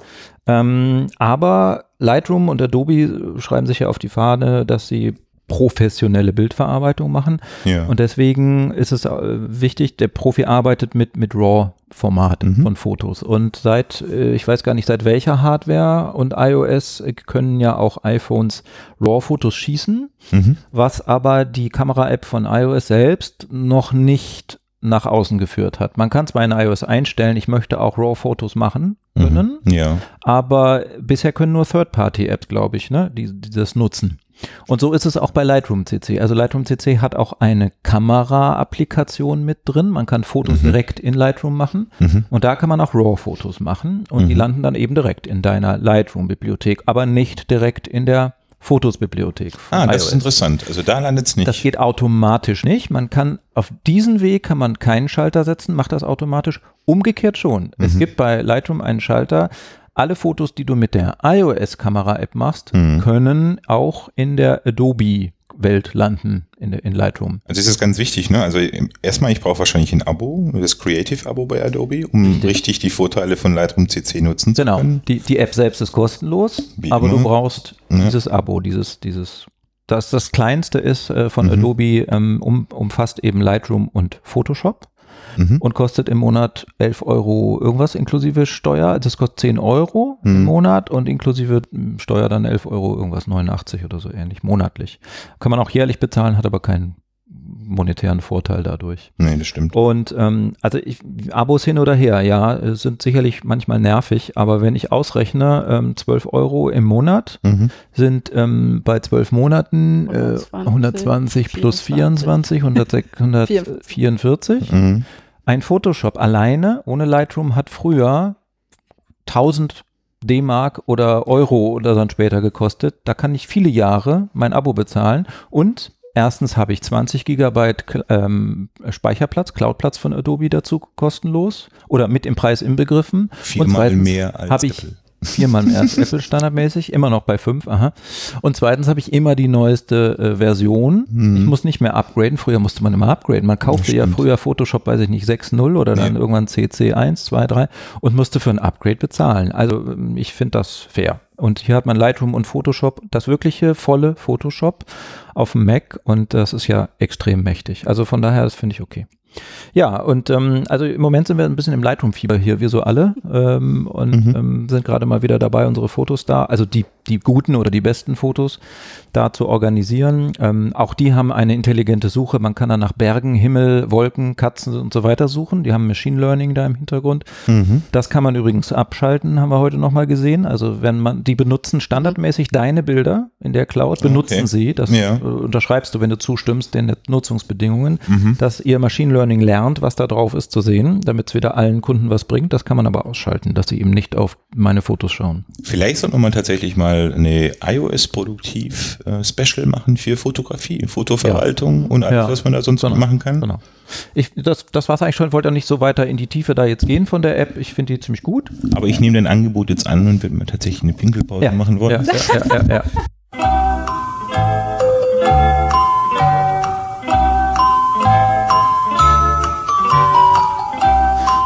Ähm, aber Lightroom und Adobe schreiben sich ja auf die Fahne, dass sie professionelle Bildverarbeitung machen. Ja. Und deswegen ist es äh, wichtig, der Profi arbeitet mit, mit RAW-Format Mhm. von Fotos. Und seit, äh, ich weiß gar nicht, seit welcher Hardware und iOS können ja auch iPhones RAW-Fotos schießen, Mhm. was aber die Kamera-App von iOS selbst noch nicht nach außen geführt hat. Man kann zwar in iOS einstellen, ich möchte auch RAW-Fotos machen können, Mhm. Ja. aber bisher können nur Third-Party-Apps, glaube ich, ne, die, die das nutzen. Und so ist es auch bei Lightroom CC. Also Lightroom CC hat auch eine Kamera-Applikation mit drin. Man kann Fotos direkt in Lightroom machen Mhm. und da kann man auch RAW-Fotos machen und die landen dann eben direkt in deiner Lightroom-Bibliothek, aber nicht direkt in der Fotos-Bibliothek. Ah, das iOS. ist interessant. Also da landet es nicht. Das geht automatisch nicht. Man kann auf diesen Weg kann man keinen Schalter setzen, macht das automatisch. Umgekehrt schon. Es Mhm. gibt bei Lightroom einen Schalter. Alle Fotos, die du mit der iOS-Kamera-App machst, Mhm. können auch in der Adobe-Welt landen, in, in Lightroom. Also ist das ganz wichtig, ne? Also ähm, erstmal, ich brauche wahrscheinlich ein Abo, das Creative-Abo bei Adobe, um richtig. die Vorteile von Lightroom CC nutzen zu Genau. können. Die, die App selbst ist kostenlos, Wie aber du immer. brauchst Ja. dieses Abo, dieses, dieses, das das kleinste ist äh, von Mhm. Adobe, ähm, um, umfasst eben Lightroom und Photoshop. Mhm. und kostet im Monat 11 Euro irgendwas inklusive Steuer. Das kostet 10 Euro im Mhm. Monat und inklusive m, Steuer dann 11 Euro irgendwas 89 oder so ähnlich monatlich. Kann man auch jährlich bezahlen, hat aber keinen monetären Vorteil dadurch. Nee, das stimmt. Und ähm, also ich, Abos hin oder her, ja, sind sicherlich manchmal nervig, aber wenn ich ausrechne, ähm, 12 Euro im Monat Mhm. sind ähm, bei 12 Monaten äh, 120, 120 plus 24, 24, 106, 144. Mhm. Ein Photoshop alleine ohne Lightroom hat früher 1000 D-Mark oder Euro oder dann später gekostet. Da kann ich viele Jahre mein Abo bezahlen und erstens habe ich 20 Gigabyte ähm, Speicherplatz, Cloudplatz von Adobe dazu kostenlos oder mit im Preis inbegriffen. und Viermal zweitens mehr als habe ich Apple. Viermal mehr als Apple standardmäßig, immer noch bei fünf, aha. Und zweitens habe ich immer die neueste äh, Version. Ich muss nicht mehr upgraden. Früher musste man immer upgraden. Man kaufte ja früher Photoshop, weiß ich nicht, 6.0 oder dann Ja. irgendwann CC 1, 2, 3 und musste für ein Upgrade bezahlen. Also ähm, ich finde das fair. Und hier hat man Lightroom und Photoshop, das wirkliche volle Photoshop auf dem Mac und das ist ja extrem mächtig. Also von daher, das finde ich okay. Ja, und ähm, also im Moment sind wir ein bisschen im Lightroom-Fieber hier, wir so alle, ähm, und Mhm. ähm, sind gerade mal wieder dabei, unsere Fotos da, also die, die guten oder die besten Fotos da zu organisieren. Ähm, auch die haben eine intelligente Suche. Man kann dann nach Bergen, Himmel, Wolken, Katzen und so weiter suchen. Die haben Machine Learning da im Hintergrund. Mhm. Das kann man übrigens abschalten, haben wir heute nochmal gesehen. Also wenn man, die benutzen standardmäßig deine Bilder in der Cloud, benutzen Okay. sie, das Ja. äh, unterschreibst du, wenn du zustimmst, den Nutzungsbedingungen, Mhm. dass ihr Machine Learning lernt, was da drauf ist zu sehen, damit es wieder allen Kunden was bringt. Das kann man aber ausschalten, dass sie eben nicht auf meine Fotos schauen. Vielleicht sollte man tatsächlich mal eine iOS-Produktiv-Special machen für Fotografie, Fotoverwaltung und alles, Ja. was man da sonst Genau. machen kann. Genau. Ich, das, das war es eigentlich schon, ich wollte ja nicht so weiter in die Tiefe da jetzt gehen von der App. Ich finde die ziemlich gut. Aber ich nehme dein Angebot jetzt an und würde mir tatsächlich eine Pinkelpause machen wollen. Ja, ja, ja, ja, ja.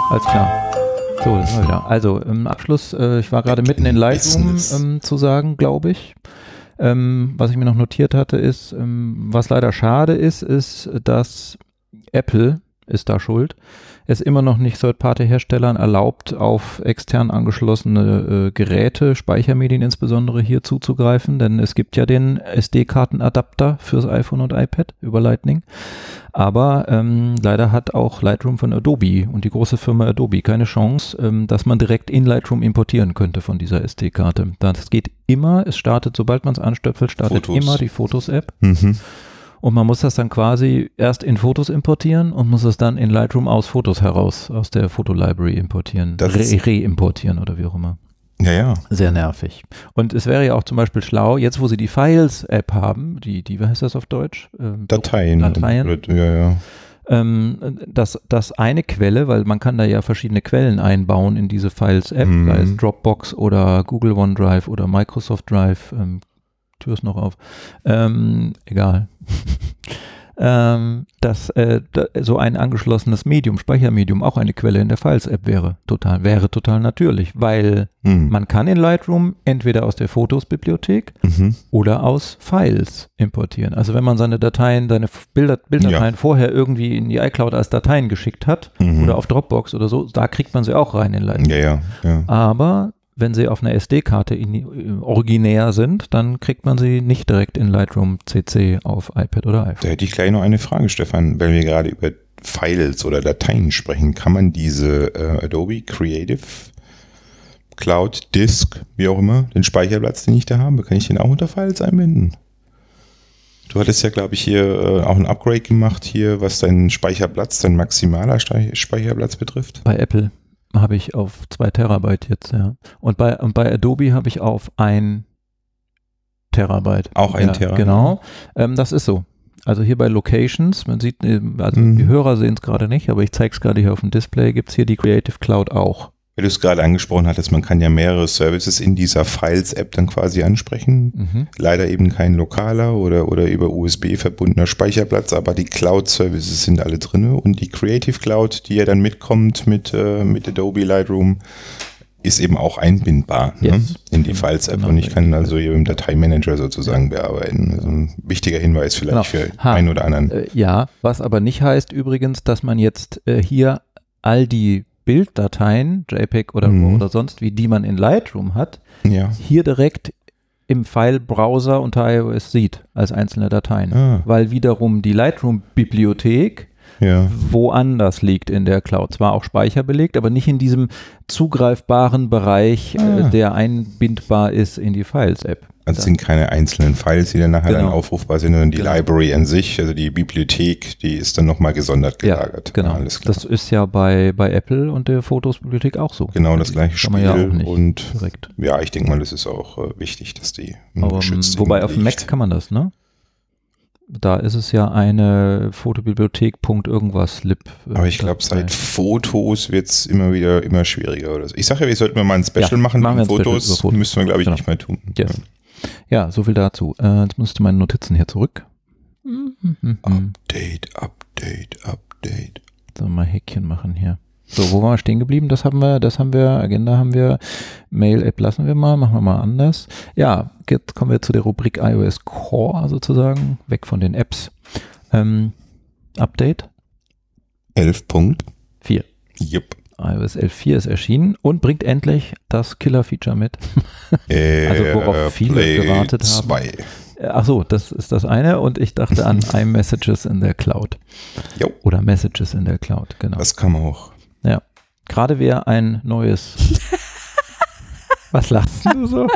Alles klar. So, das war wieder. Also im Abschluss, äh, ich war gerade mitten in Lightroom ähm, zu sagen, glaube ich. Ähm, was ich mir noch notiert hatte, ist, ähm, was leider schade ist, ist, dass Apple ist da schuld. Es immer noch nicht Third-Party-Herstellern erlaubt, auf extern angeschlossene äh, Geräte, Speichermedien insbesondere hier zuzugreifen, denn es gibt ja den SD-Kartenadapter fürs iPhone und iPad über Lightning. Aber ähm, leider hat auch Lightroom von Adobe und die große Firma Adobe keine Chance, ähm, dass man direkt in Lightroom importieren könnte von dieser SD-Karte. Das geht immer, es startet, sobald man es anstöpselt, startet Fotos. immer die Fotos-App. Mhm. Und man muss das dann quasi erst in Fotos importieren und muss es dann in Lightroom aus Fotos heraus, aus der Fotolibrary importieren, Das re- reimportieren oder wie auch immer. Ja, ja. Sehr nervig. Und es wäre ja auch zum Beispiel schlau, jetzt wo sie die Files-App haben, die, die, wie heißt das auf Deutsch? Ähm, Dateien. Dateien. Ja, ja. ähm, dass, dass eine Quelle, weil man kann da ja verschiedene Quellen einbauen in diese Files-App, Mhm. sei es Dropbox oder Google OneDrive oder Microsoft Drive, ähm, Tür ist noch auf, ähm, egal. ähm, dass äh, da, so ein angeschlossenes Medium, Speichermedium, auch eine Quelle in der Files-App wäre. Total, wäre total natürlich, weil Hm. man kann in Lightroom entweder aus der Fotos-Bibliothek Mhm. oder aus Files importieren. Also wenn man seine Dateien, seine Bilder, Bilddateien vorher irgendwie in die iCloud als Dateien geschickt hat Mhm. oder auf Dropbox oder so, da kriegt man sie auch rein in Lightroom. Ja, ja, ja. Aber wenn sie auf einer SD-Karte äh, originär sind, dann kriegt man sie nicht direkt in Lightroom CC auf iPad oder iPhone. Da hätte ich gleich noch eine Frage, Stefan. Wenn wir gerade über Files oder Dateien sprechen, kann man diese äh, Adobe Creative Cloud Disk, wie auch immer, den Speicherplatz, den ich da habe, kann ich den auch unter Files einbinden? Du hattest ja, glaube ich, hier äh, auch ein Upgrade gemacht, hier, was deinen Speicherplatz, dein maximaler Speicherplatz betrifft. Bei Apple habe ich auf 2 Terabyte jetzt, ja. Und bei, und bei Adobe habe ich auf ein Terabyte. Auch ein ja, Terabyte. Genau. Ähm, das ist so. Also hier bei Locations, man sieht, ähm, also Mhm. die Hörer sehen es gerade nicht, aber ich zeige es gerade hier auf dem Display, gibt es hier die Creative Cloud auch. Weil du es gerade angesprochen hattest, man kann ja mehrere Services in dieser Files-App dann quasi ansprechen. Mhm. Leider eben kein lokaler oder, oder über USB verbundener Speicherplatz, aber die Cloud-Services sind alle drin und die Creative Cloud, die ja dann mitkommt mit, äh, mit Adobe Lightroom, ist eben auch einbindbar ne, Yes. in die Files-App Genau. und ich kann also hier im Dateimanager sozusagen bearbeiten. Also ein wichtiger Hinweis vielleicht Genau. für Ha. einen oder anderen. Äh, ja, was aber nicht heißt übrigens, dass man jetzt äh, hier all die Bilddateien, JPEG oder, Mhm. oder sonst wie, die man in Lightroom hat, Ja. hier direkt im File-Browser unter iOS sieht als einzelne Dateien. Ah. Weil wiederum die Lightroom-Bibliothek Ja. woanders liegt in der Cloud. Zwar auch speicherbelegt, aber nicht in diesem zugreifbaren Bereich, äh, Ah. der einbindbar ist in die Files-App. Also es sind keine einzelnen Files, die dann nachher Genau. dann aufrufbar sind, sondern die Genau. Library an sich, also die Bibliothek, die ist dann nochmal gesondert gelagert. Ja, genau. Alles klar. Das ist ja bei, bei Apple und der Fotos-Bibliothek auch so. genau das gleiche ja Spiel nicht und direkt. ja, ich denke mal, das ist auch äh, wichtig, dass die Aber, ähm, geschützt wobei auf dem Mac kann man das, ne? Da ist es ja eine Fotobibliothek. Punkt irgendwas lib. äh, Aber ich glaube, seit Fotos wird es immer wieder immer schwieriger. Oder so. Ich sage ja, wir sollten mal ein Special Ja, machen machen mit Special Fotos. über Fotos. Müssen wir, glaube ich, Genau. nicht mehr tun. Yes. Ja, so viel dazu. Äh, jetzt musste meine Notizen hier zurück. Mhm. Update, Update, Update. So, mal Häkchen machen hier. So, wo waren wir stehen geblieben? Das haben wir, das haben wir, Agenda haben wir, Mail-App lassen wir mal, machen wir mal anders. Ja, jetzt kommen wir zu der Rubrik iOS Core sozusagen, weg von den Apps. Ähm, Update 11 Punkt. 4. IOS 11.4 ist erschienen und bringt endlich das Killer-Feature mit. Also worauf viele Airplay gewartet haben. 2. Äh, Ach so, das ist das eine und ich dachte an iMessages in der Cloud. Jo. Oder Messages in der Cloud, genau. Das kann man auch. Ja. Gerade wer ein neues. Was lachst du so?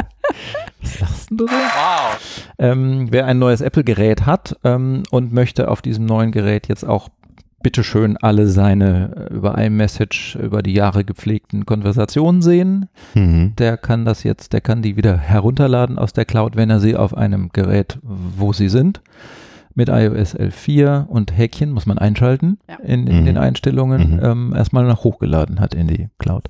Was lachst du so? Wow. Ähm, wer ein neues Apple-Gerät hat ähm, und möchte auf diesem neuen Gerät jetzt auch bitteschön alle seine äh, über iMessage über die Jahre gepflegten Konversationen sehen, Mhm. der kann das jetzt, der kann die wieder herunterladen aus der Cloud, wenn er sie auf einem Gerät, wo sie sind, mit iOS 11.4 und Häkchen muss man einschalten Ja. in, in Mhm. den Einstellungen, Mhm. ähm, erstmal nach hochgeladen hat in die Cloud.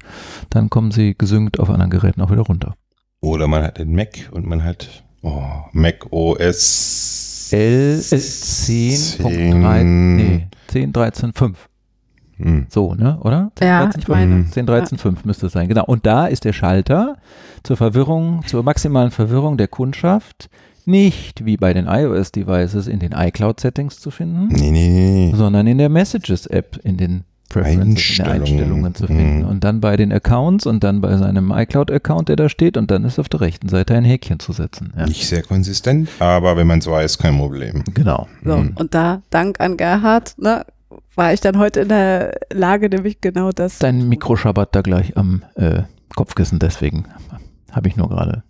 Dann kommen sie gesynkt auf anderen Geräten auch wieder runter. Oder man hat den Mac und man hat oh, Mac OS L, äh, 10.3, nee, 10, 13, 5. Hm. So, ne, oder? 10, Ja, 13, ich meine. 10, 13, 5 müsste es sein, genau. Und da ist der Schalter zur Verwirrung, zur maximalen Verwirrung der Kundschaft nicht wie bei den iOS-Devices in den iCloud-Settings zu finden, Nee, nee, nee. sondern in der Messages-App in den Preferences in den Einstellungen. Einstellungen zu finden. Mhm. Und dann bei den Accounts und dann bei seinem iCloud-Account, der da steht, und dann ist auf der rechten Seite ein Häkchen zu setzen. Ja. Nicht sehr konsistent, aber wenn man es weiß, kein Problem. Genau. So, Mhm. und da, dank an Gerhard, ne, war ich dann heute in der Lage, nämlich genau das. Dein Mikro schabbert da gleich am äh, Kopfkissen, deswegen habe ich nur gerade.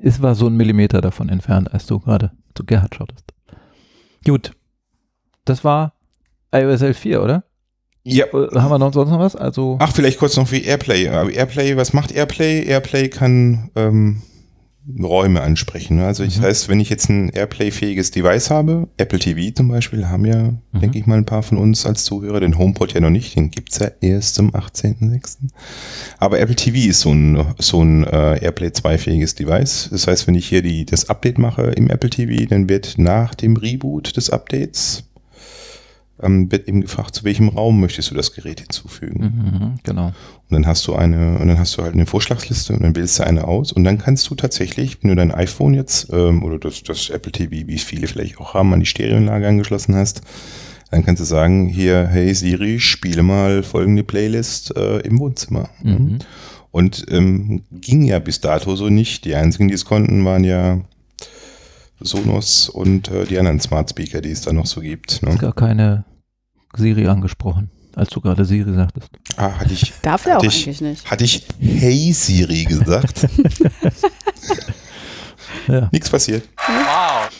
Es war so ein Millimeter davon entfernt, als du gerade zu Gerhard schautest. Gut. Das war iOS 11.4, oder? Ja. Äh, Haben wir noch sonst noch was? Also, Ach, vielleicht kurz noch wie Airplay. Airplay, was macht Airplay? Airplay kann ähm, Räume ansprechen. Also das heißt, wenn ich jetzt ein Airplay-fähiges Device habe, Apple TV zum Beispiel, haben ja, denke ich mal, ein paar von uns als Zuhörer, den HomePod ja noch nicht, den gibt's ja erst am 18.06. Aber Apple TV ist so ein, so ein äh, Airplay 2-fähiges Device. Das heißt, wenn ich hier die, das Update mache im Apple TV, dann wird nach dem Reboot des Updates ähm, wird eben gefragt, zu welchem Raum möchtest du das Gerät hinzufügen. mhm, genau. Und dann hast du eine, und dann hast du halt eine Vorschlagsliste und dann wählst du eine aus und dann kannst du tatsächlich, wenn du dein iPhone jetzt ähm, oder das, das Apple TV, wie es viele vielleicht auch haben, an die Stereoanlage angeschlossen hast, dann kannst du sagen, hier, hey Siri, spiele mal folgende Playlist äh, im Wohnzimmer. Mhm. Und ähm, ging ja bis dato so nicht. Die einzigen, die es konnten, waren ja Sonos und äh, die anderen Smart Speaker, die es da noch so gibt. Ne? Gar keine Siri angesprochen, als du gerade Siri sagtest. Ah, hatte ich, Darf der auch ich, eigentlich nicht. Hatte ich Hey Siri gesagt? Ja, Nichts passiert. Wow.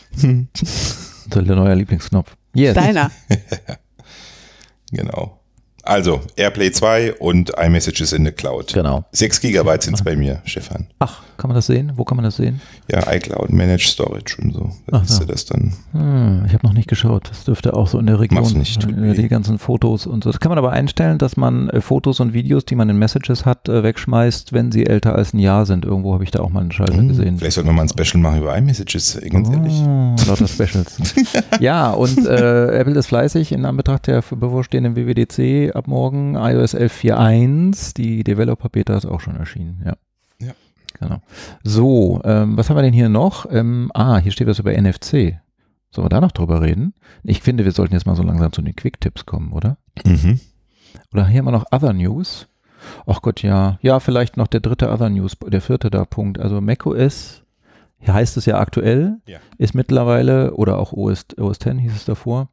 das ist der neue Lieblingsknopf. Yes. Deiner. Genau. Also, Airplay 2 und iMessages in the Cloud. Genau. 6 Gigabyte sind es bei mir, Stefan. Ach, kann man das sehen? Wo kann man das sehen? Ja, iCloud Managed Storage und so. Da Ach siehst so. du das dann. Hm, ich habe noch nicht geschaut. Das dürfte auch so in der Region. Mach's nicht, äh, weh. die ganzen Fotos und so. Das kann man aber einstellen, dass man äh, Fotos und Videos, die man in Messages hat, äh, wegschmeißt, wenn sie älter als ein Jahr sind. Irgendwo habe ich da auch mal einen Schalter gesehen. Vielleicht sollten wir mal ein Special machen über iMessages, ganz ehrlich. Oh, lauter Specials. ja, und äh, Apple ist fleißig in Anbetracht der bevorstehenden WWDC ab morgen iOS 11.4.1. Die Developer-Beta ist auch schon erschienen, ja. Ja. Genau. So, ähm, was haben wir denn hier noch? Ähm, ah, hier steht was über NFC. Sollen wir da noch drüber reden? Ich finde, wir sollten jetzt mal so langsam zu den Quick-Tipps kommen, oder? Mhm. Oder hier haben wir noch Other News. Ach Gott, ja. Ja, vielleicht noch der dritte Other News, der vierte da Punkt. Also macOS, hier heißt es ja aktuell, Ja. ist mittlerweile, oder auch OS, OS X hieß es davor,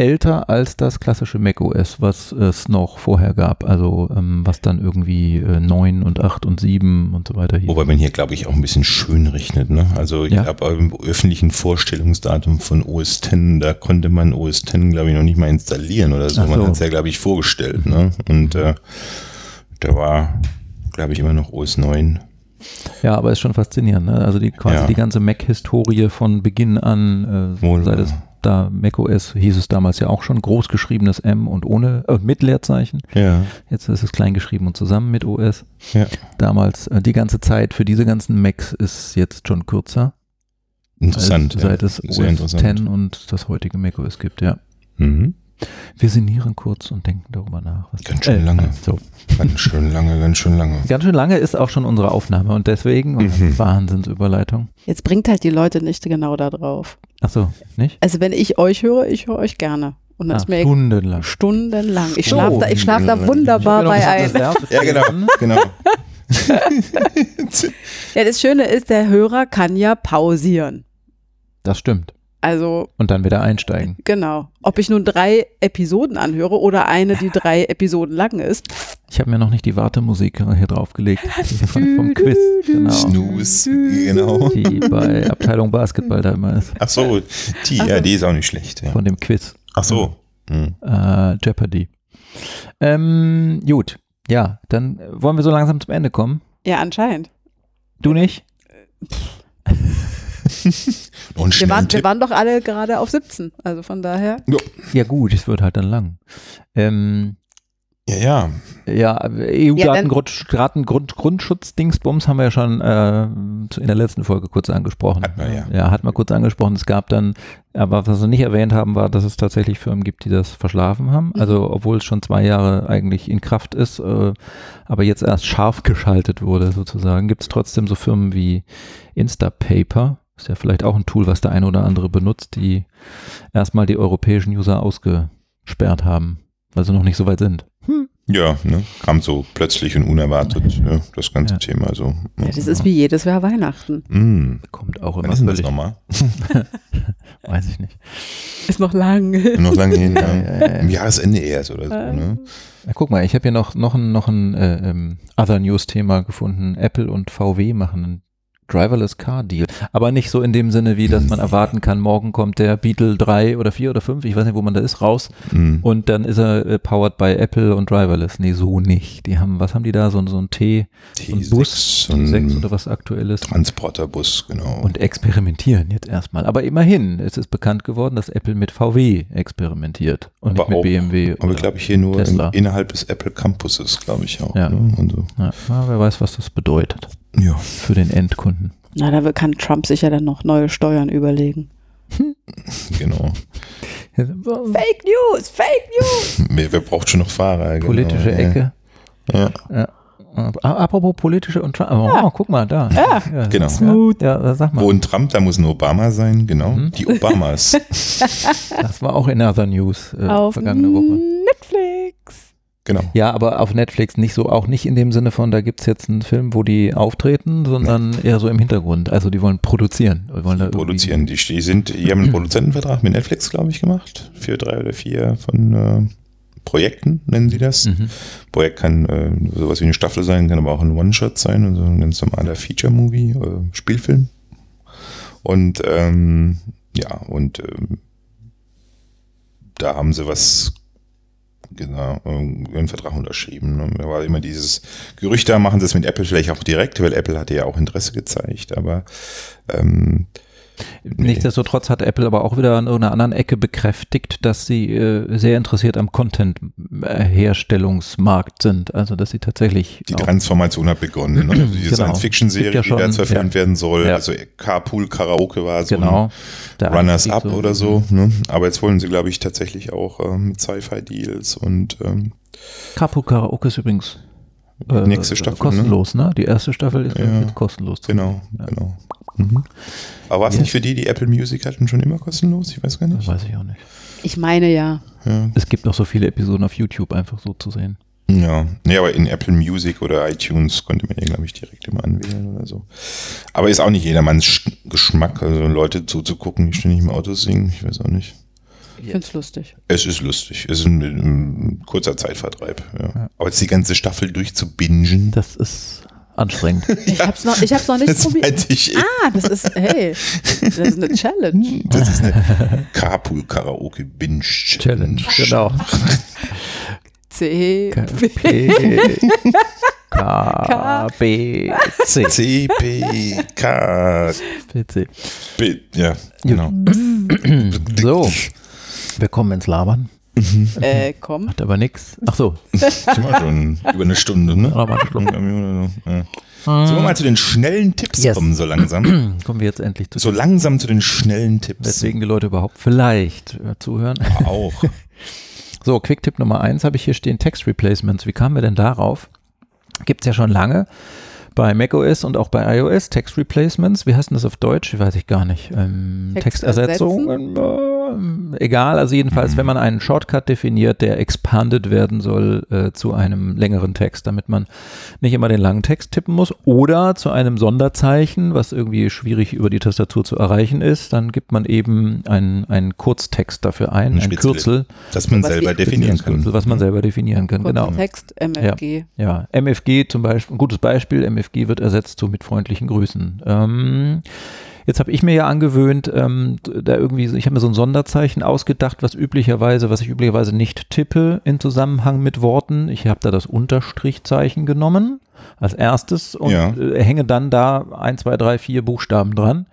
älter als das klassische macOS, was es noch vorher gab. Also ähm, was dann irgendwie äh, 9 und 8 und 7 und so weiter hieß. Wobei man hier, glaube ich, auch ein bisschen schön rechnet. Ne? Also ich Ja. glaube, im öffentlichen Vorstellungsdatum von OS X, da konnte man OS X, glaube ich, noch nicht mal installieren oder so. Ach Man so. hat es ja, glaube ich, vorgestellt. Ne? Und äh, da war, glaube ich, immer noch OS 9. Ja, aber ist schon faszinierend. Ne? Also die quasi Ja. die ganze Mac-Historie von Beginn an, äh, wahr. es da macOS hieß es damals ja auch schon, großgeschriebenes M und ohne, äh, mit Leerzeichen. Ja, Jetzt ist es klein geschrieben und zusammen mit OS. ja. Damals, äh, die ganze Zeit für diese ganzen Macs ist jetzt schon kürzer. Interessant. Als, ja. seit es Sehr OS. 10 und das heutige macOS gibt, ja. Mhm. Wir sinnieren kurz und denken darüber nach. Was Ganz schön lange. So. Ganz schön lange, ganz schön lange. Ganz schön lange ist auch schon unsere Aufnahme und deswegen, Mhm. Wahnsinnsüberleitung. Jetzt bringt halt die Leute nicht genau da drauf. Ach so, nicht? Also wenn ich euch höre, ich höre euch gerne. Und dann Ah, ist mir stundenlang. stundenlang. Ich schlafe da, ich schlaf da wunderbar bei ein. Ja, genau, genau. Ja, das Schöne ist, der Hörer kann ja pausieren. Das stimmt. Also Und dann wieder einsteigen. genau. Ob ich nun drei Episoden anhöre oder eine, die drei Episoden lang ist. Ich habe mir noch nicht die Wartemusik hier draufgelegt. Von, vom Quiz. Genau. Snooze, genau. Die bei Abteilung Basketball da immer ist. Ach so, die, ja, die ist auch nicht schlecht. Ja. Von dem Quiz. Ach so. Hm. Äh, Jeopardy. Ähm, gut. Ja, dann äh, wollen wir so langsam zum Ende kommen. Ja, anscheinend. Du nicht? Und Wir waren, wir waren doch alle gerade auf 17. Also von daher. Ja gut, es wird halt dann lang. Ähm, Ja, ja. ja, EU-Datengrund, Datengrund, Grundschutz-Dingsbums haben wir ja schon äh, in der letzten Folge kurz angesprochen. Hat man ja. Ja, hat man kurz angesprochen. Es gab dann, aber was wir nicht erwähnt haben, war, dass es tatsächlich Firmen gibt, die das verschlafen haben. Also obwohl es schon zwei Jahre eigentlich in Kraft ist, äh, aber jetzt erst scharf geschaltet wurde sozusagen, gibt es trotzdem so Firmen wie Instapaper. Ist ja vielleicht auch ein Tool, was der eine oder andere benutzt, die erstmal die europäischen User ausgesperrt haben, weil sie noch nicht so weit sind. Ja, ne? kam so plötzlich und unerwartet, ja, das ganze Ja. Thema. So. Ja, das ist wie jedes Jahr Weihnachten. Mm, Kommt auch wann immer ist denn das nochmal? weiß ich nicht. Ist noch lang. Noch lange hin, ja. Ja, ja, ja. Im Jahresende erst oder so. Ne? Na, guck mal, ich habe hier noch, noch ein, noch ein äh, ähm, Other News-Thema gefunden. Apple und VW machen einen Driverless Car Deal. Aber nicht so in dem Sinne, wie dass man erwarten kann, morgen kommt der Beetle 3 oder 4 oder 5, ich weiß nicht, wo man da ist, raus. Mm. Und dann ist er äh, powered by Apple und Driverless. Nee, so nicht. Die haben, was haben die da? So, so ein T, so ein T6, Bus, so ein T6 oder was aktuelles. Transporterbus, genau. Und experimentieren jetzt erstmal. Aber immerhin, es ist bekannt geworden, dass Apple mit VW experimentiert und Aber nicht mit auch- BMW. aber glaube ich hier nur im, innerhalb des Apple Campuses, glaube ich auch. Ja. Ne? Und so. ja, na, wer weiß, was das bedeutet ja. für den Endkunden. Na, da kann Trump sicher dann noch neue Steuern überlegen. genau. Fake News, Fake News. Wer, wer braucht schon noch Fahrer? Genau. Politische ja. Ecke. Ja. Ja. Apropos politische und Trump. Oh, guck mal da. Ja, Genau. Smooth. Ja, ja, sag mal. Wo ein Trump, da muss ein Obama sein, genau. Mhm. Die Obamas. Das war auch in Other News äh, Auf vergangene Woche. Netflix. Genau. Ja, aber auf Netflix nicht so, auch nicht in dem Sinne von, da gibt es jetzt einen Film, wo die auftreten, sondern eher so im Hintergrund. Also die wollen produzieren. Die wollen irgendwie- Produzieren. Die, die sind, die haben einen Produzentenvertrag mit Netflix, glaube ich, gemacht. Für drei oder vier von äh, Projekten, nennen sie das. Mhm. Projekt kann äh, sowas wie eine Staffel sein, kann aber auch ein One-Shot sein, also ein ganz normaler Feature-Movie, äh, Spielfilm. Und ähm, ja, und ähm, da haben sie was genau, einen Vertrag unterschrieben. Ne? Da war immer dieses Gerücht, da machen sie es mit Apple vielleicht auch direkt, weil Apple hatte ja auch Interesse gezeigt, aber ähm, Nichtsdestotrotz hat Apple aber auch wieder an irgendeiner anderen Ecke bekräftigt, dass sie äh, sehr interessiert am Content-Herstellungsmarkt sind. Also dass sie tatsächlich die Transformation hat begonnen. Ne? Also diese Genau. Science-Fiction-Serie, ja die schon, verfilmt ja. werden soll, Ja. also Carpool Karaoke war so genau der Runners Einstieg Up so- oder so. Ne? Aber jetzt wollen sie, glaube ich, tatsächlich auch äh, mit Sci-Fi-Deals und ähm, Capo Karaoke ist übrigens äh, Nächste Staffel, kostenlos, ne? Die erste Staffel ist Ja. jetzt kostenlos. genau, genau. Mhm. Aber war es Yes. nicht für die, die Apple Music hatten, schon immer kostenlos? Ich weiß gar Das nicht. weiß ich auch nicht. Ich meine ja. Ja, Es gibt auch so viele Episoden auf YouTube einfach so zu sehen. ja. Nee, aber in Apple Music oder iTunes konnte man ja, glaube ich, direkt immer anwählen oder so. Aber ist auch nicht jedermanns Sch- Geschmack, also Leute zuzugucken, die ständig im Auto singen. Ich weiß auch nicht. Ich find's lustig. Es ist lustig. Es ist ein, ein kurzer Zeitvertreib. Ja. Aber jetzt die ganze Staffel durchzubingen. Das ist anstrengend. Ich hab's noch, ich hab's noch nicht Das probiert. Ah, das ist, hey, das ist eine Challenge. Das ist eine Carpool Karaoke Binge Challenge, genau. C. P, K, B, C. C, P, K, P, C. B. Ja, genau. So, wir kommen ins Labern. Äh, komm. Hat aber nix. Ach so. Sind wir schon über eine Stunde, ne? Ja. Sollen wir mal zu den schnellen Tipps Yes. kommen, so langsam? Kommen wir jetzt endlich zu So langsam zu den schnellen Tipps. weswegen die Leute überhaupt vielleicht äh, zuhören. Auch. So, Quick-Tipp Nummer eins habe ich hier stehen, Text Replacements. Wie kamen wir denn darauf? Gibt es ja schon lange bei macOS und auch bei iOS Text Replacements. Wie heißt denn das auf Deutsch? Weiß ich gar nicht. Ähm, Text Textersetzung? Egal, also jedenfalls, wenn man einen Shortcut definiert, der expanded werden soll äh, zu einem längeren Text, damit man nicht immer den langen Text tippen muss oder zu einem Sonderzeichen, was irgendwie schwierig über die Tastatur zu erreichen ist, dann gibt man eben einen, einen Kurztext dafür ein, Ein ein Spitzel- Kürzel. Dass man selber definieren Kürzel, kann. was man selber definieren kann, Kurzer genau. Text, MFG. Ja, MFG zum Beispiel, ein gutes Beispiel, MFG wird ersetzt so mit freundlichen Grüßen. Ähm, jetzt habe ich mir ja angewöhnt, ähm, da irgendwie, ich habe mir so ein Sonderzeichen ausgedacht, was üblicherweise, was ich üblicherweise nicht tippe in Zusammenhang mit Worten. Ich habe da das Unterstrichzeichen genommen als erstes und Ja. äh, hänge dann da ein, zwei, drei, vier Buchstaben dran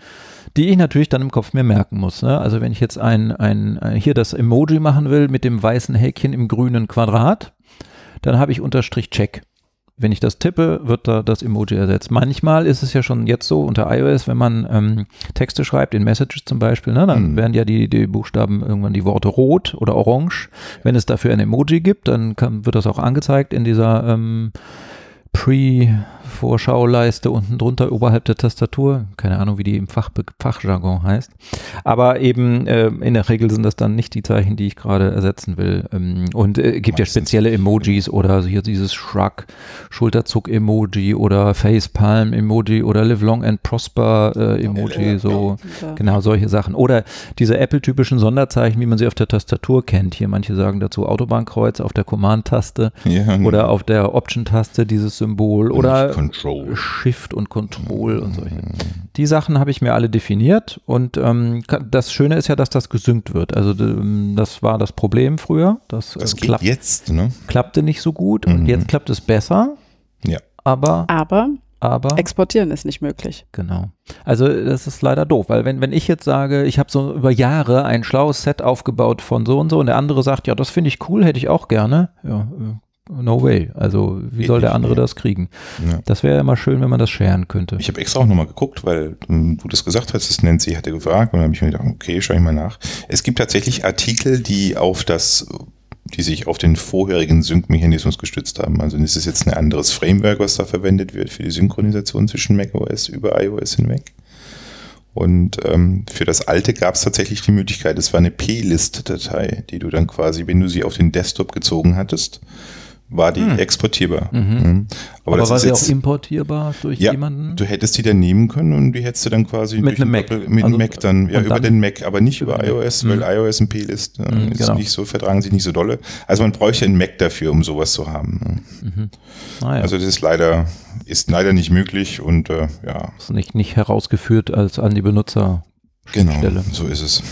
die ich natürlich dann im Kopf mir merken muss. Ne? Also wenn ich jetzt ein, ein, ein, hier das Emoji machen will mit dem weißen Häkchen im grünen Quadrat, dann habe ich Unterstrich Check. Wenn ich das tippe, wird da das Emoji ersetzt. Manchmal ist es ja schon jetzt so unter iOS, wenn man ähm, Texte schreibt, in Messages zum Beispiel, ne, dann Mhm. werden ja die, die Buchstaben irgendwann die Worte rot oder orange. Wenn es dafür ein Emoji gibt, dann kann, wird das auch angezeigt in dieser ähm, Vorschauleiste unten drunter oberhalb der Tastatur. Keine Ahnung, wie die im Fach, Fachjargon heißt. Aber eben äh, in der Regel sind das dann nicht die Zeichen, die ich gerade ersetzen will. Ähm, und äh, gibt ja Meistens. spezielle Emojis oder hier dieses Shrug, Schulterzuck-Emoji oder Facepalm-Emoji oder Live Long and Prosper-Emoji, so. Ja. Genau, solche Sachen. Oder diese Apple-typischen Sonderzeichen, wie man sie auf der Tastatur kennt. Hier manche sagen dazu Autobahnkreuz auf der Command-Taste Ja, oder auf der Option-Taste dieses Symbol oder Control. Shift und Control und solche. Die Sachen habe ich mir alle definiert und ähm, das Schöne ist ja, dass das gesynkt wird. Also d- das war das Problem früher. Das, Das äh, geht klapp, jetzt, ne? klappte nicht so gut und Mhm. jetzt klappt es besser, Ja. aber, Aber aber exportieren ist nicht möglich. Genau. Also das ist leider doof, weil wenn, wenn ich jetzt sage, ich habe so über Jahre ein schlaues Set aufgebaut von so und so und der andere sagt, ja, das finde ich cool, hätte ich auch gerne, ja, äh, no way. Also wie soll der andere das kriegen? Ja. Das wäre ja immer schön, wenn man das sharen könnte. Ich habe extra auch nochmal geguckt, weil ähm, du das gesagt hast, das Nancy hatte gefragt und dann habe ich mir gedacht, okay, schau ich mal nach. Es gibt tatsächlich Artikel, die auf das, die sich auf den vorherigen Sync-Mechanismus gestützt haben. Also das ist jetzt ein anderes Framework, was da verwendet wird für die Synchronisation zwischen macOS über iOS hinweg. Und ähm, für das alte gab es tatsächlich die Möglichkeit, es war eine P-List-Datei, die du dann quasi, wenn du sie auf den Desktop gezogen hattest, war die exportierbar. Mhm. Aber, das war sie auch importierbar durch ja, jemanden? du hättest die dann nehmen können und die hättest du dann quasi Mit einem ein Mac. Mit Also, Mac dann, ja, über dann- den Mac, aber nicht über iOS, Mhm. weil iOS und P-List äh, Mhm, ist genau. nicht so, vertragen sich nicht so dolle. Also man bräuchte einen Mac dafür, um sowas zu haben. ne? Naja, Also das ist leider, ist leider nicht möglich und äh, ja, ist nicht, nicht herausgeführt als an die Benutzer. genau, Stelle. so ist es.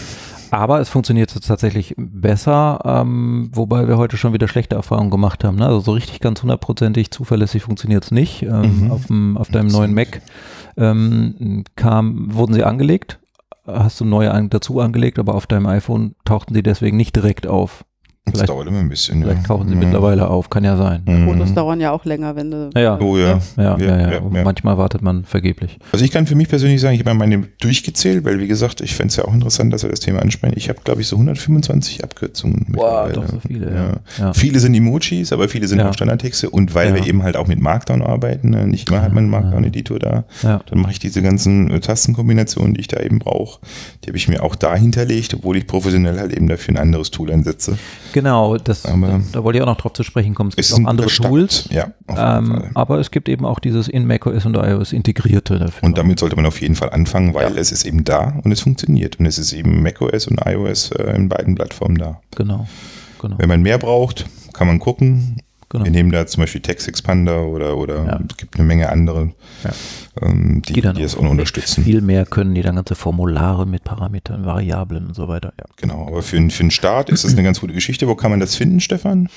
Aber es funktioniert tatsächlich besser, ähm, wobei wir heute schon wieder schlechte Erfahrungen gemacht haben. Ne? Also so richtig ganz hundertprozentig zuverlässig funktioniert es nicht. Ähm, Mhm. auf, dem, auf deinem neuen Mac ähm, kam, wurden sie angelegt, hast du neue an, dazu angelegt, aber auf deinem iPhone tauchten sie deswegen nicht direkt auf. Das Vielleicht- dauert immer ein bisschen. Vielleicht ja. tauchen sie ja. mittlerweile auf, kann ja sein. Mhm. Fotos dauern ja auch länger, wenn du. Ja, ja. Oh ja. Ja, ja, ja, ja, Und ja. Manchmal wartet man vergeblich. Also ich kann für mich persönlich sagen, ich habe meine durchgezählt, weil wie gesagt, ich fände es ja auch interessant, dass wir das Thema ansprechen. Ich habe, glaube ich, so 125 Abkürzungen. Boah, mittlerweile. doch so viele, ja. Ja. Ja. Viele sind Emojis, aber viele sind Ja. auch Standardtexte. Und weil Ja. wir eben halt auch mit Markdown arbeiten, ne, nicht immer hat man einen Markdown-Editor da, Ja. dann mache ich diese ganzen äh, Tastenkombinationen, die ich da eben brauche, die habe ich mir auch da hinterlegt, obwohl ich professionell halt eben dafür ein anderes Tool einsetze. Genau, das, Aber- da wollte ich auch noch drauf zu sprechen kommen. Es gibt auch andere Start. Tools. Ja, Ähm, aber es gibt eben auch dieses in macOS und iOS integrierte dafür. Und damit sollte man auf jeden Fall anfangen, weil Ja. es ist eben da und es funktioniert. Und es ist eben macOS und iOS äh, in beiden Plattformen da. genau, genau, Wenn man mehr braucht, kann man gucken. Genau. Wir nehmen da zum Beispiel Text Expander oder, oder Ja. es gibt eine Menge andere, Ja. ähm, die, die die das auch unterstützen. Viel mehr können die dann ganze Formulare mit Parametern, Variablen und so weiter. Ja. Genau, aber für, einen- für einen Start ist das eine ganz gute Geschichte. Wo kann man das finden, Stefan?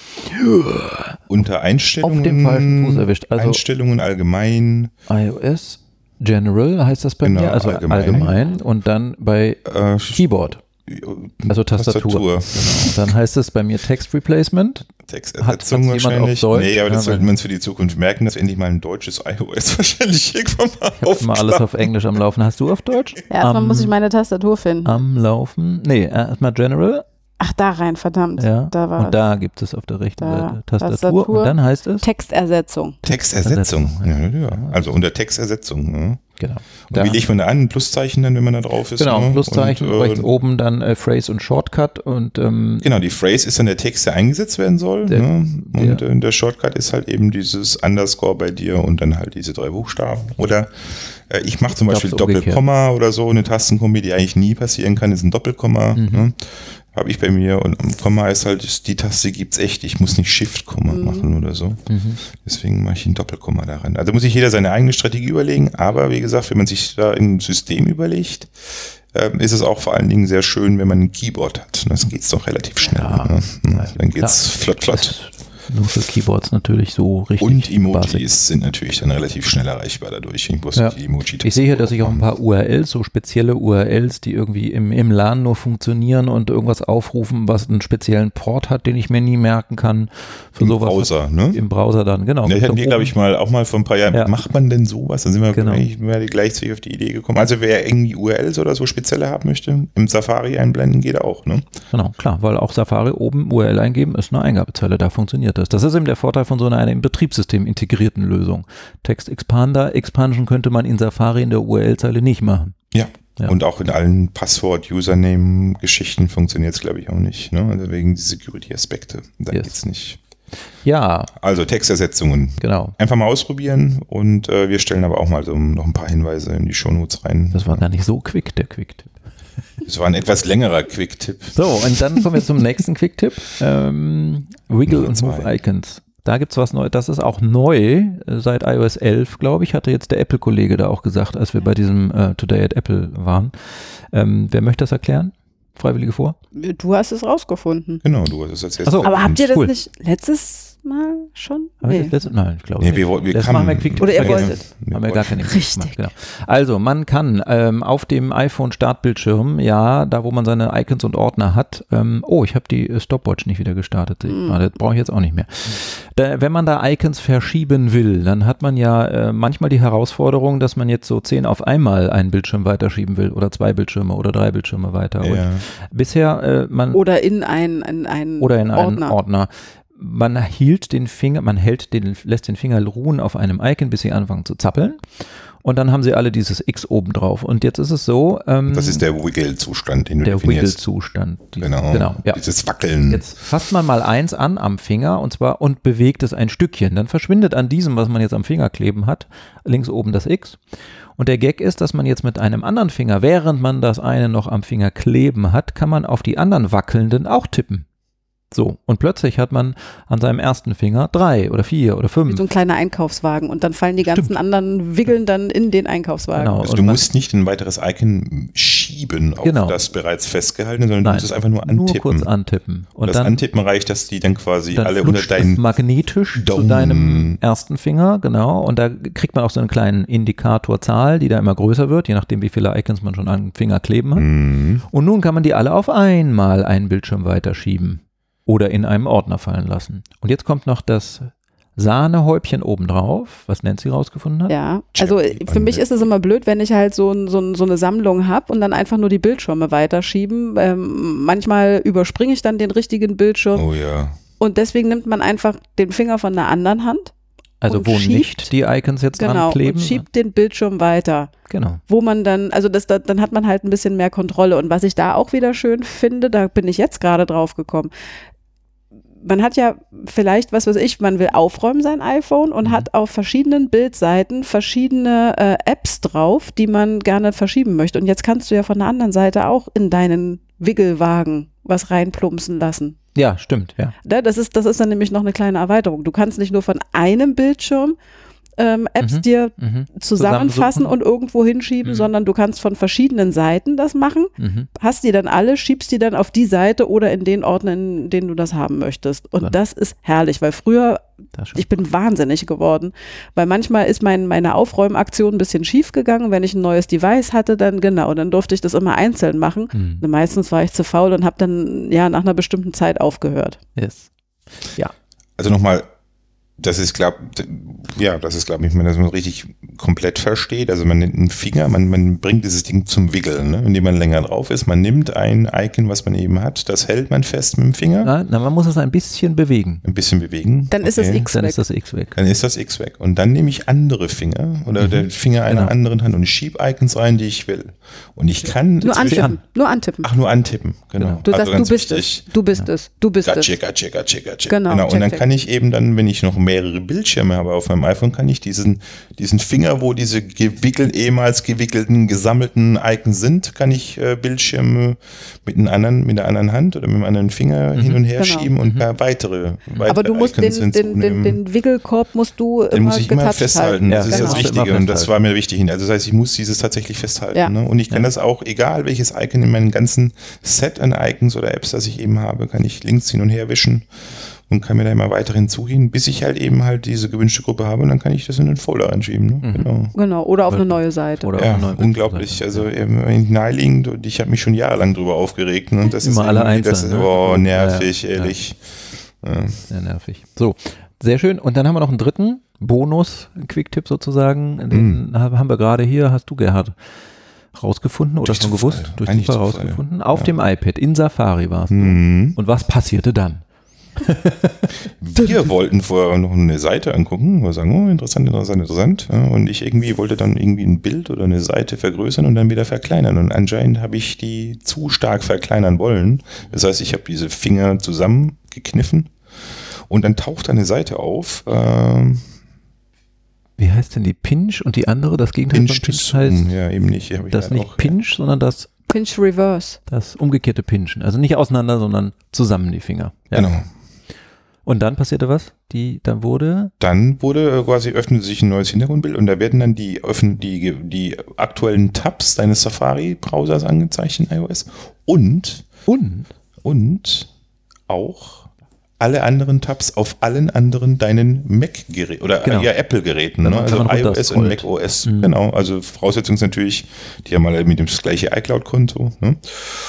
Unter Einstellungen. Auf dem falschen Fuß erwischt. Also- Einstellungen allgemein. iOS General heißt das bei Genau, mir, also allgemein. allgemein. und dann bei Äh, Keyboard, also Tastatur. Genau. Dann heißt es bei mir Text Replacement. Textersetzung Hat's jemand wahrscheinlich. auf Deutsch? Nee, aber das Ja, sollte weil- man uns für die Zukunft merken, dass endlich mal ein deutsches iOS wahrscheinlich irgendwann mal Ich habe immer alles auf Englisch am Laufen. Hast du auf Deutsch? Ja, erstmal am, muss ich meine Tastatur finden. am Laufen. Nee, erstmal General. Ach, da rein, verdammt. Ja. Da war und da gibt es auf der rechten Da, Seite Tastatur. Tastatur. Und dann heißt es. Textersetzung. Textersetzung. Ja, Ersetzung, ja. Also unter Textersetzung. Genau. Und Da- wie legt man da an? Ein Pluszeichen dann, wenn man da drauf ist? Genau, ne? Pluszeichen, Und, äh, rechts oben dann äh, Phrase und Shortcut und ähm, Genau, die Phrase ist dann der Text, der eingesetzt werden soll. Der- ne? Und der- äh, der Shortcut ist halt eben dieses Underscore bei dir und dann halt diese drei Buchstaben. Oder äh, ich mache zum Beispiel glaub's umgekehrt. Doppelkomma oder so, eine Tastenkombi, die eigentlich nie passieren kann, ist ein Doppelkomma. Mhm. Ne? Habe ich bei mir und ein Komma ist halt, die Taste gibt's echt. Ich muss nicht Shift-Komma machen oder so. Mhm. Deswegen mache ich ein Doppelkomma daran. Also muss sich jeder seine eigene Strategie überlegen, aber wie gesagt, wenn man sich da ein System überlegt, ähm, ist es auch vor allen Dingen sehr schön, wenn man ein Keyboard hat. Das geht's doch relativ schnell. Ja, ne? Dann geht's klar. flott, flott. Nur für Keyboards natürlich so richtig. Und Emojis basic. sind natürlich dann relativ schnell erreichbar dadurch. Ich muss Ja. die Emoji Ich sehe hier, dass ich auch ein paar URLs, so spezielle URLs, die irgendwie im, im LAN nur funktionieren und irgendwas aufrufen, was einen speziellen Port hat, den ich mir nie merken kann. Für Im sowas Browser, ne? Im Browser dann, genau. Ja, Mit hatten so wir, glaube ich, mal auch mal vor ein paar Jahren. Ja. Macht man denn sowas? Dann sind wir Genau. gleichzeitig auf die Idee gekommen. Also wer irgendwie URLs oder so spezielle haben möchte, im Safari einblenden geht auch, ne? Genau, klar, weil auch Safari oben URL eingeben ist eine Eingabezeile, da funktioniert hattest. Das ist eben der Vorteil von so einer, einer im Betriebssystem integrierten Lösung. Text Expander, Expansion könnte man in Safari in der URL-Zeile nicht machen. Ja. Ja. Und auch in allen Passwort-Username-Geschichten funktioniert es, glaube ich, auch nicht. Ne? Also wegen die Security-Aspekte. Da Yes. geht's nicht. Ja, Also Textersetzungen. genau. Einfach mal ausprobieren und äh, wir stellen aber auch mal so noch ein paar Hinweise in die Shownotes rein. Das war gar nicht so quick, der Quick-Tipp. Das war ein etwas längerer Quick-Tipp. So, und dann kommen wir zum nächsten Quick-Tipp. Ähm, Wiggle und Move. Icons. Da gibt's was Neues. Das ist auch neu äh, seit iOS 11, glaube ich, hatte jetzt der Apple-Kollege da auch gesagt, als wir bei diesem äh, Today at Apple waren. Ähm, wer möchte das erklären? Freiwillige vor? Du hast es rausgefunden. Genau, du hast es als Ach so. Aber habt ihr das cool. nicht letztes Mal schon? Haben wir Nee. das letzte? Nein, ich glaube Nee, nicht. wir, wollten- wir das machen wir. Oder ihr wolltet. Wir Haben wir gar keine Richtig. gemacht, genau. Also man kann ähm, auf dem iPhone-Startbildschirm, ja, da wo man seine Icons und Ordner hat, ähm, oh, ich habe die äh, Stopwatch nicht wieder gestartet, gerade. das brauche ich jetzt auch nicht mehr. Da, wenn man da Icons verschieben will, dann hat man ja äh, manchmal die Herausforderung, dass man jetzt so zehn auf einmal einen Bildschirm weiterschieben will oder zwei Bildschirme oder drei Bildschirme weiter. Und Ja. bisher äh, man Oder in einen, in einen oder in einen Ordner. Man hielt den Finger, man hält den, lässt den Finger ruhen auf einem Icon, bis sie anfangen zu zappeln. Und dann haben sie alle dieses X oben drauf. Und jetzt ist es so, ähm, Das ist der Wiggle-Zustand, den du der. Wiggle-Zustand. Genau. genau ja. Dieses Wackeln. Jetzt fasst man mal eins an am Finger und zwar und bewegt es ein Stückchen. Dann verschwindet an diesem, was man jetzt am Finger kleben hat, links oben das X. Und der Gag ist, dass man jetzt mit einem anderen Finger, während man das eine noch am Finger kleben hat, kann man auf die anderen wackelnden auch tippen. So, und plötzlich hat man an seinem ersten Finger drei oder vier oder Wie fünf. so ein kleiner Einkaufswagen und dann fallen die ganzen Stimmt. anderen Wiggeln dann in den Einkaufswagen. Genau. Also und du musst nicht ein weiteres Icon schieben auf Genau. das bereits festgehaltene, sondern du Nein, musst es einfach nur Nur antippen. kurz antippen. Und das dann, Antippen reicht, dass die dann quasi dann alle unter deinen magnetisch zu Daumen. deinem ersten Finger, genau. Und da kriegt man auch so einen kleinen Indikatorzahl, die da immer größer wird, je nachdem, wie viele Icons man schon am Finger kleben hat. Mhm. Und nun kann man die alle auf einmal einen Bildschirm weiterschieben oder in einem Ordner fallen lassen. Und jetzt kommt noch das Sahnehäubchen obendrauf, was Nancy rausgefunden hat. Ja, also für mich ist es immer blöd, wenn ich halt so, ein, so, ein, so eine Sammlung habe und dann einfach nur die Bildschirme weiterschieben. Ähm, manchmal überspringe ich dann den richtigen Bildschirm Oh ja. und deswegen nimmt man einfach den Finger von der anderen Hand, Also und wo schiebt- nicht die Icons jetzt dran genau, kleben. und schiebt den Bildschirm weiter. Genau. wo man dann, also das, da, dann hat man halt ein bisschen mehr Kontrolle. Und was ich da auch wieder schön finde, da bin ich jetzt gerade drauf gekommen. Man hat ja vielleicht, was weiß ich, man will aufräumen sein iPhone und Mhm. hat auf verschiedenen Bildseiten verschiedene äh, Apps drauf, die man gerne verschieben möchte. Und jetzt kannst du ja von der anderen Seite auch in deinen Wiggelwagen was reinplumpsen lassen. Ja, stimmt, ja. Ne, Das ist, das ist dann nämlich noch eine kleine Erweiterung. Du kannst nicht nur von einem Bildschirm ähm, Apps Mhm. dir Mhm. zusammenfassen und irgendwo hinschieben, Mhm. sondern du kannst von verschiedenen Seiten das machen, Mhm. hast die dann alle, schiebst die dann auf die Seite oder in den Ordner, in denen du das haben möchtest. Und Dann- das ist herrlich, weil früher, ich bin wahnsinnig geworden, weil manchmal ist mein, meine Aufräumaktion ein bisschen schief gegangen. Wenn ich ein neues Device hatte, dann genau, dann durfte ich das immer einzeln machen. Mhm. Meistens war ich zu faul und habe dann ja nach einer bestimmten Zeit aufgehört. Yes. Also nochmal, das ist, glaub, ja, das ist, glaube ich, wenn man das richtig komplett versteht. Also man nimmt einen Finger, man, man bringt dieses Ding zum Wiggeln, ne? indem man länger drauf ist. Man nimmt ein Icon, was man eben hat, das hält man fest mit dem Finger, Na, na, man muss es ein bisschen bewegen. ein bisschen bewegen. Dann ist das Okay. X Dann weg. ist das X weg. Dann ist das X weg. Und dann nehme ich andere Finger oder Mhm. der Finger einer Genau. anderen Hand und schiebe Icons rein, die ich will. Und ich kann Nur antippen. Nur antippen. Ach, nur antippen, genau. Genau. du, das, also du ganz bist wichtig. es. Du bist es. Du bist Gotcha, es. gotcha, gotcha, gotcha. Genau, genau. check, Und dann check. kann ich eben dann, wenn ich noch mehrere Bildschirme habe auf meinem iPhone, kann ich diesen, diesen Finger, wo diese gewickelten, ehemals gewickelten, gesammelten Icons sind, kann ich äh, Bildschirme mit, einem anderen, mit einer anderen Hand oder mit einem anderen Finger hin und her Genau. schieben und da weitere, weitere Aber du musst den, Icons den, den, den Wickelkorb musst du Den immer muss ich immer festhalten. halten. Das Ja, ist genau. das Wichtige und das war mir wichtig. Also das heißt, ich muss dieses tatsächlich festhalten. Ja. Ne? Und ich kann das auch, egal welches Icon in meinem ganzen Set an Icons oder Apps, das ich eben habe, kann ich links hin und her wischen und kann mir da immer weiter hinzugehen, bis ich halt eben halt diese gewünschte Gruppe habe und dann kann ich das in den Folder reinschieben. Ne? Mhm. Genau. Genau, oder auf eine neue Seite. Oder Ja, auf eine neue unglaublich. Webseite. Also ähm, naheliegend und ich habe mich schon jahrelang drüber aufgeregt. Ne? Und das Immer ist alle das einzeln, ist, ne? oh, Ja, nervig, ja. ehrlich. Ja. Sehr nervig. So, sehr schön. Und dann haben wir noch einen dritten Bonus-Quick-Tipp sozusagen. Den haben wir gerade hier, hast du, Gerhard, rausgefunden oder Durch schon Zufall. gewusst? Durch Eigentlich Zufall Zufall, rausgefunden. Auf ja. dem iPad, in Safari warst du. Mhm. Und was passierte dann? Wir wollten vorher noch eine Seite angucken, wir sagen, oh, interessant, interessant, interessant. Ja, Und ich irgendwie wollte dann irgendwie ein Bild oder eine Seite vergrößern und dann wieder verkleinern. Und anscheinend habe ich die zu stark verkleinern wollen. Das heißt, ich habe diese Finger zusammengekniffen und dann taucht eine Seite auf. Ähm, Wie heißt denn die Pinch und die andere, das Gegenteil von Pinch to Pinch heißt Zoom. Ja, eben nicht. Das nicht auch- Pinch, sondern das, Pinch Reverse. das umgekehrte Pinchen. Also nicht auseinander, sondern zusammen die Finger. Ja. Genau. Und dann passierte was? Die, dann wurde, Dann wurde äh, quasi öffnet sich ein neues Hintergrundbild und da werden dann die, öffnen, die, die aktuellen Tabs deines Safari-Browsers angezeigt in iOS und, und, und auch alle anderen Tabs auf allen anderen deinen Mac-Geräten oder Genau. ja, Apple-Geräten, ne? also iOS und runterscrollt. Mac OS. Mhm. Genau, also Voraussetzung ist natürlich, die haben alle mit dem gleiche iCloud-Konto. Ne?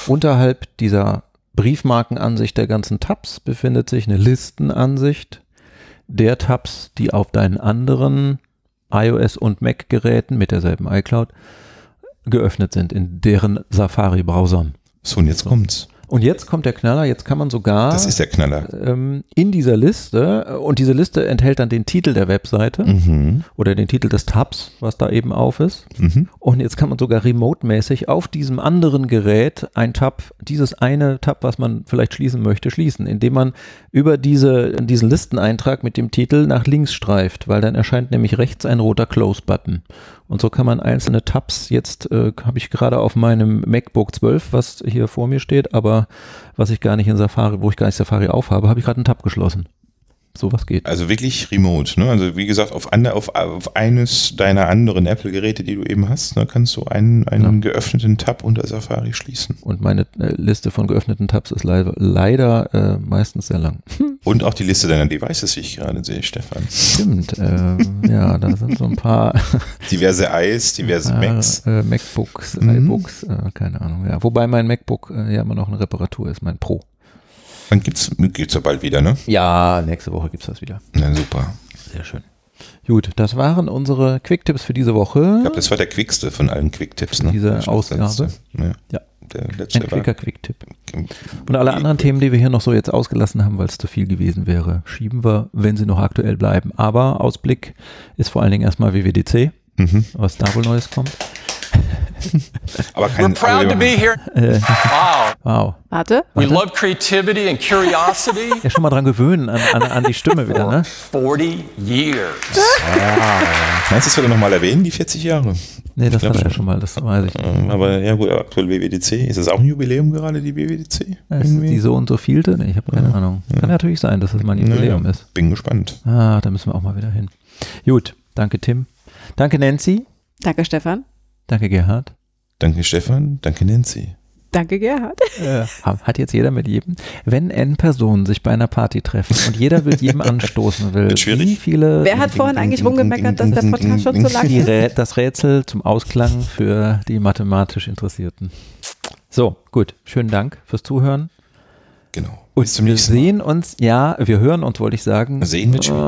unterhalb dieser Briefmarkenansicht der ganzen Tabs befindet sich eine Listenansicht der Tabs, die auf deinen anderen iOS und Mac-Geräten mit derselben iCloud geöffnet sind, in deren Safari-Browsern. So, und jetzt kommt's. Und jetzt kommt der Knaller, jetzt kann man sogar Das ist der Knaller. ähm, in dieser Liste, äh, und diese Liste enthält dann den Titel der Webseite Mhm. oder den Titel des Tabs, was da eben auf ist. Mhm. Und jetzt kann man sogar remote-mäßig auf diesem anderen Gerät ein Tab, dieses eine Tab, was man vielleicht schließen möchte, schließen, indem man über diese, diesen Listeneintrag mit dem Titel nach links streift, weil dann erscheint nämlich rechts ein roter Close-Button. Und so kann man einzelne Tabs jetzt, äh, habe ich gerade auf meinem MacBook 12, was hier vor mir steht, aber was ich gar nicht in Safari, wo ich gar nicht Safari aufhabe, habe ich gerade einen Tab geschlossen. Sowas geht. Also wirklich remote. Ne? Also wie gesagt, auf, ande, auf, auf eines deiner anderen Apple-Geräte, die du eben hast, ne, kannst du einen, einen geöffneten Tab unter Safari schließen. Und meine äh, Liste von geöffneten Tabs ist leider, leider äh, meistens sehr lang. Und auch die Liste deiner Devices, die ich gerade sehe, Stefan. Stimmt, äh, ja, da sind so ein paar Diverse I's, diverse Macs. äh, MacBooks, Mhm. iBooks, äh, keine Ahnung. Ja, wobei mein MacBook ja immer noch eine Reparatur ist, mein Pro. Dann gibt's, gibt's ja bald wieder, ne? Ja, nächste Woche gibt's das wieder. Na super. Sehr schön. Gut, das waren unsere Quick-Tipps für diese Woche. Ich glaube, das war der quickste von allen Quick-Tipps. Ne? Diese Ausgabe? Ja. Ja. Der letzte Ein quicker. Quick-Tipp. Und alle anderen Themen, die wir hier noch so jetzt ausgelassen haben, weil es zu viel gewesen wäre, schieben wir, wenn sie noch aktuell bleiben. Aber Ausblick ist vor allen Dingen erstmal WWDC, Mhm. was da wohl Neues kommt. Aber We're kein proud to be here. Wow. Wow. Warte. We love creativity and curiosity. Ja, schon mal dran gewöhnen an, an, an die Stimme wieder, ne? 40 years. Meinst du, das wird er nochmal erwähnen, die 40 Jahre? Nee, das hat er ja schon. mal, das weiß ich nicht. Ähm, Aber ja gut, aktuell WWDC. Ist das auch ein Jubiläum gerade, die WWDC? Ja, Ist die so und so vielte? Nee, ich habe keine Ahnung. Kann natürlich sein, dass es mal ein Jubiläum Naja, ist. Bin gespannt. Ah, da müssen wir auch mal wieder hin. Gut, danke Tim. Danke Nancy. Danke, Stefan. Danke Gerhard. Danke Stefan, danke Nancy. Danke, Gerhard. Äh, hat jetzt jeder mit jedem. Wenn N Personen sich bei einer Party treffen und jeder will jedem anstoßen will, wie viele Wer hat vorhin eigentlich rumgemeckert, dass der Podcast schon so lang ist? Rä das Rätsel zum Ausklang für die mathematisch Interessierten. So, gut. Schönen Dank fürs Zuhören. Genau. Und Bis zum wir nächsten Mal. sehen uns, ja, wir hören uns, wollte ich sagen. Sehen wird äh, schwierig.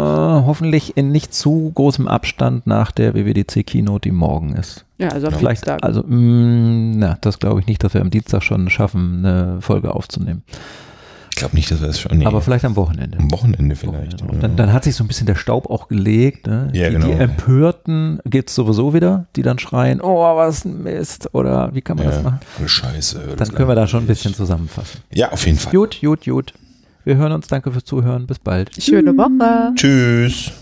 Hoffentlich in nicht zu großem Abstand nach der WWDC Keynote, die morgen ist. Ja, also am Vielleicht, Dienstag. also, mh, na, das glaube ich nicht, dass wir am Dienstag schon schaffen, eine Folge aufzunehmen. Ich glaube nicht, dass wir das schon. Nee. Aber vielleicht am Wochenende. am Wochenende vielleicht. Und dann, dann hat sich so ein bisschen der Staub auch gelegt. Ne? Ja, die, genau. die Empörten gibt es sowieso wieder, die dann schreien, oh, was ein Mist. Oder wie kann man das ja, machen? ja. Scheiße. Dann können wir da schon ein bisschen zusammenfassen. Ja, auf jeden Fall. Gut, gut, gut. Wir hören uns. Danke fürs Zuhören. Bis bald. Schöne Woche. Tschüss.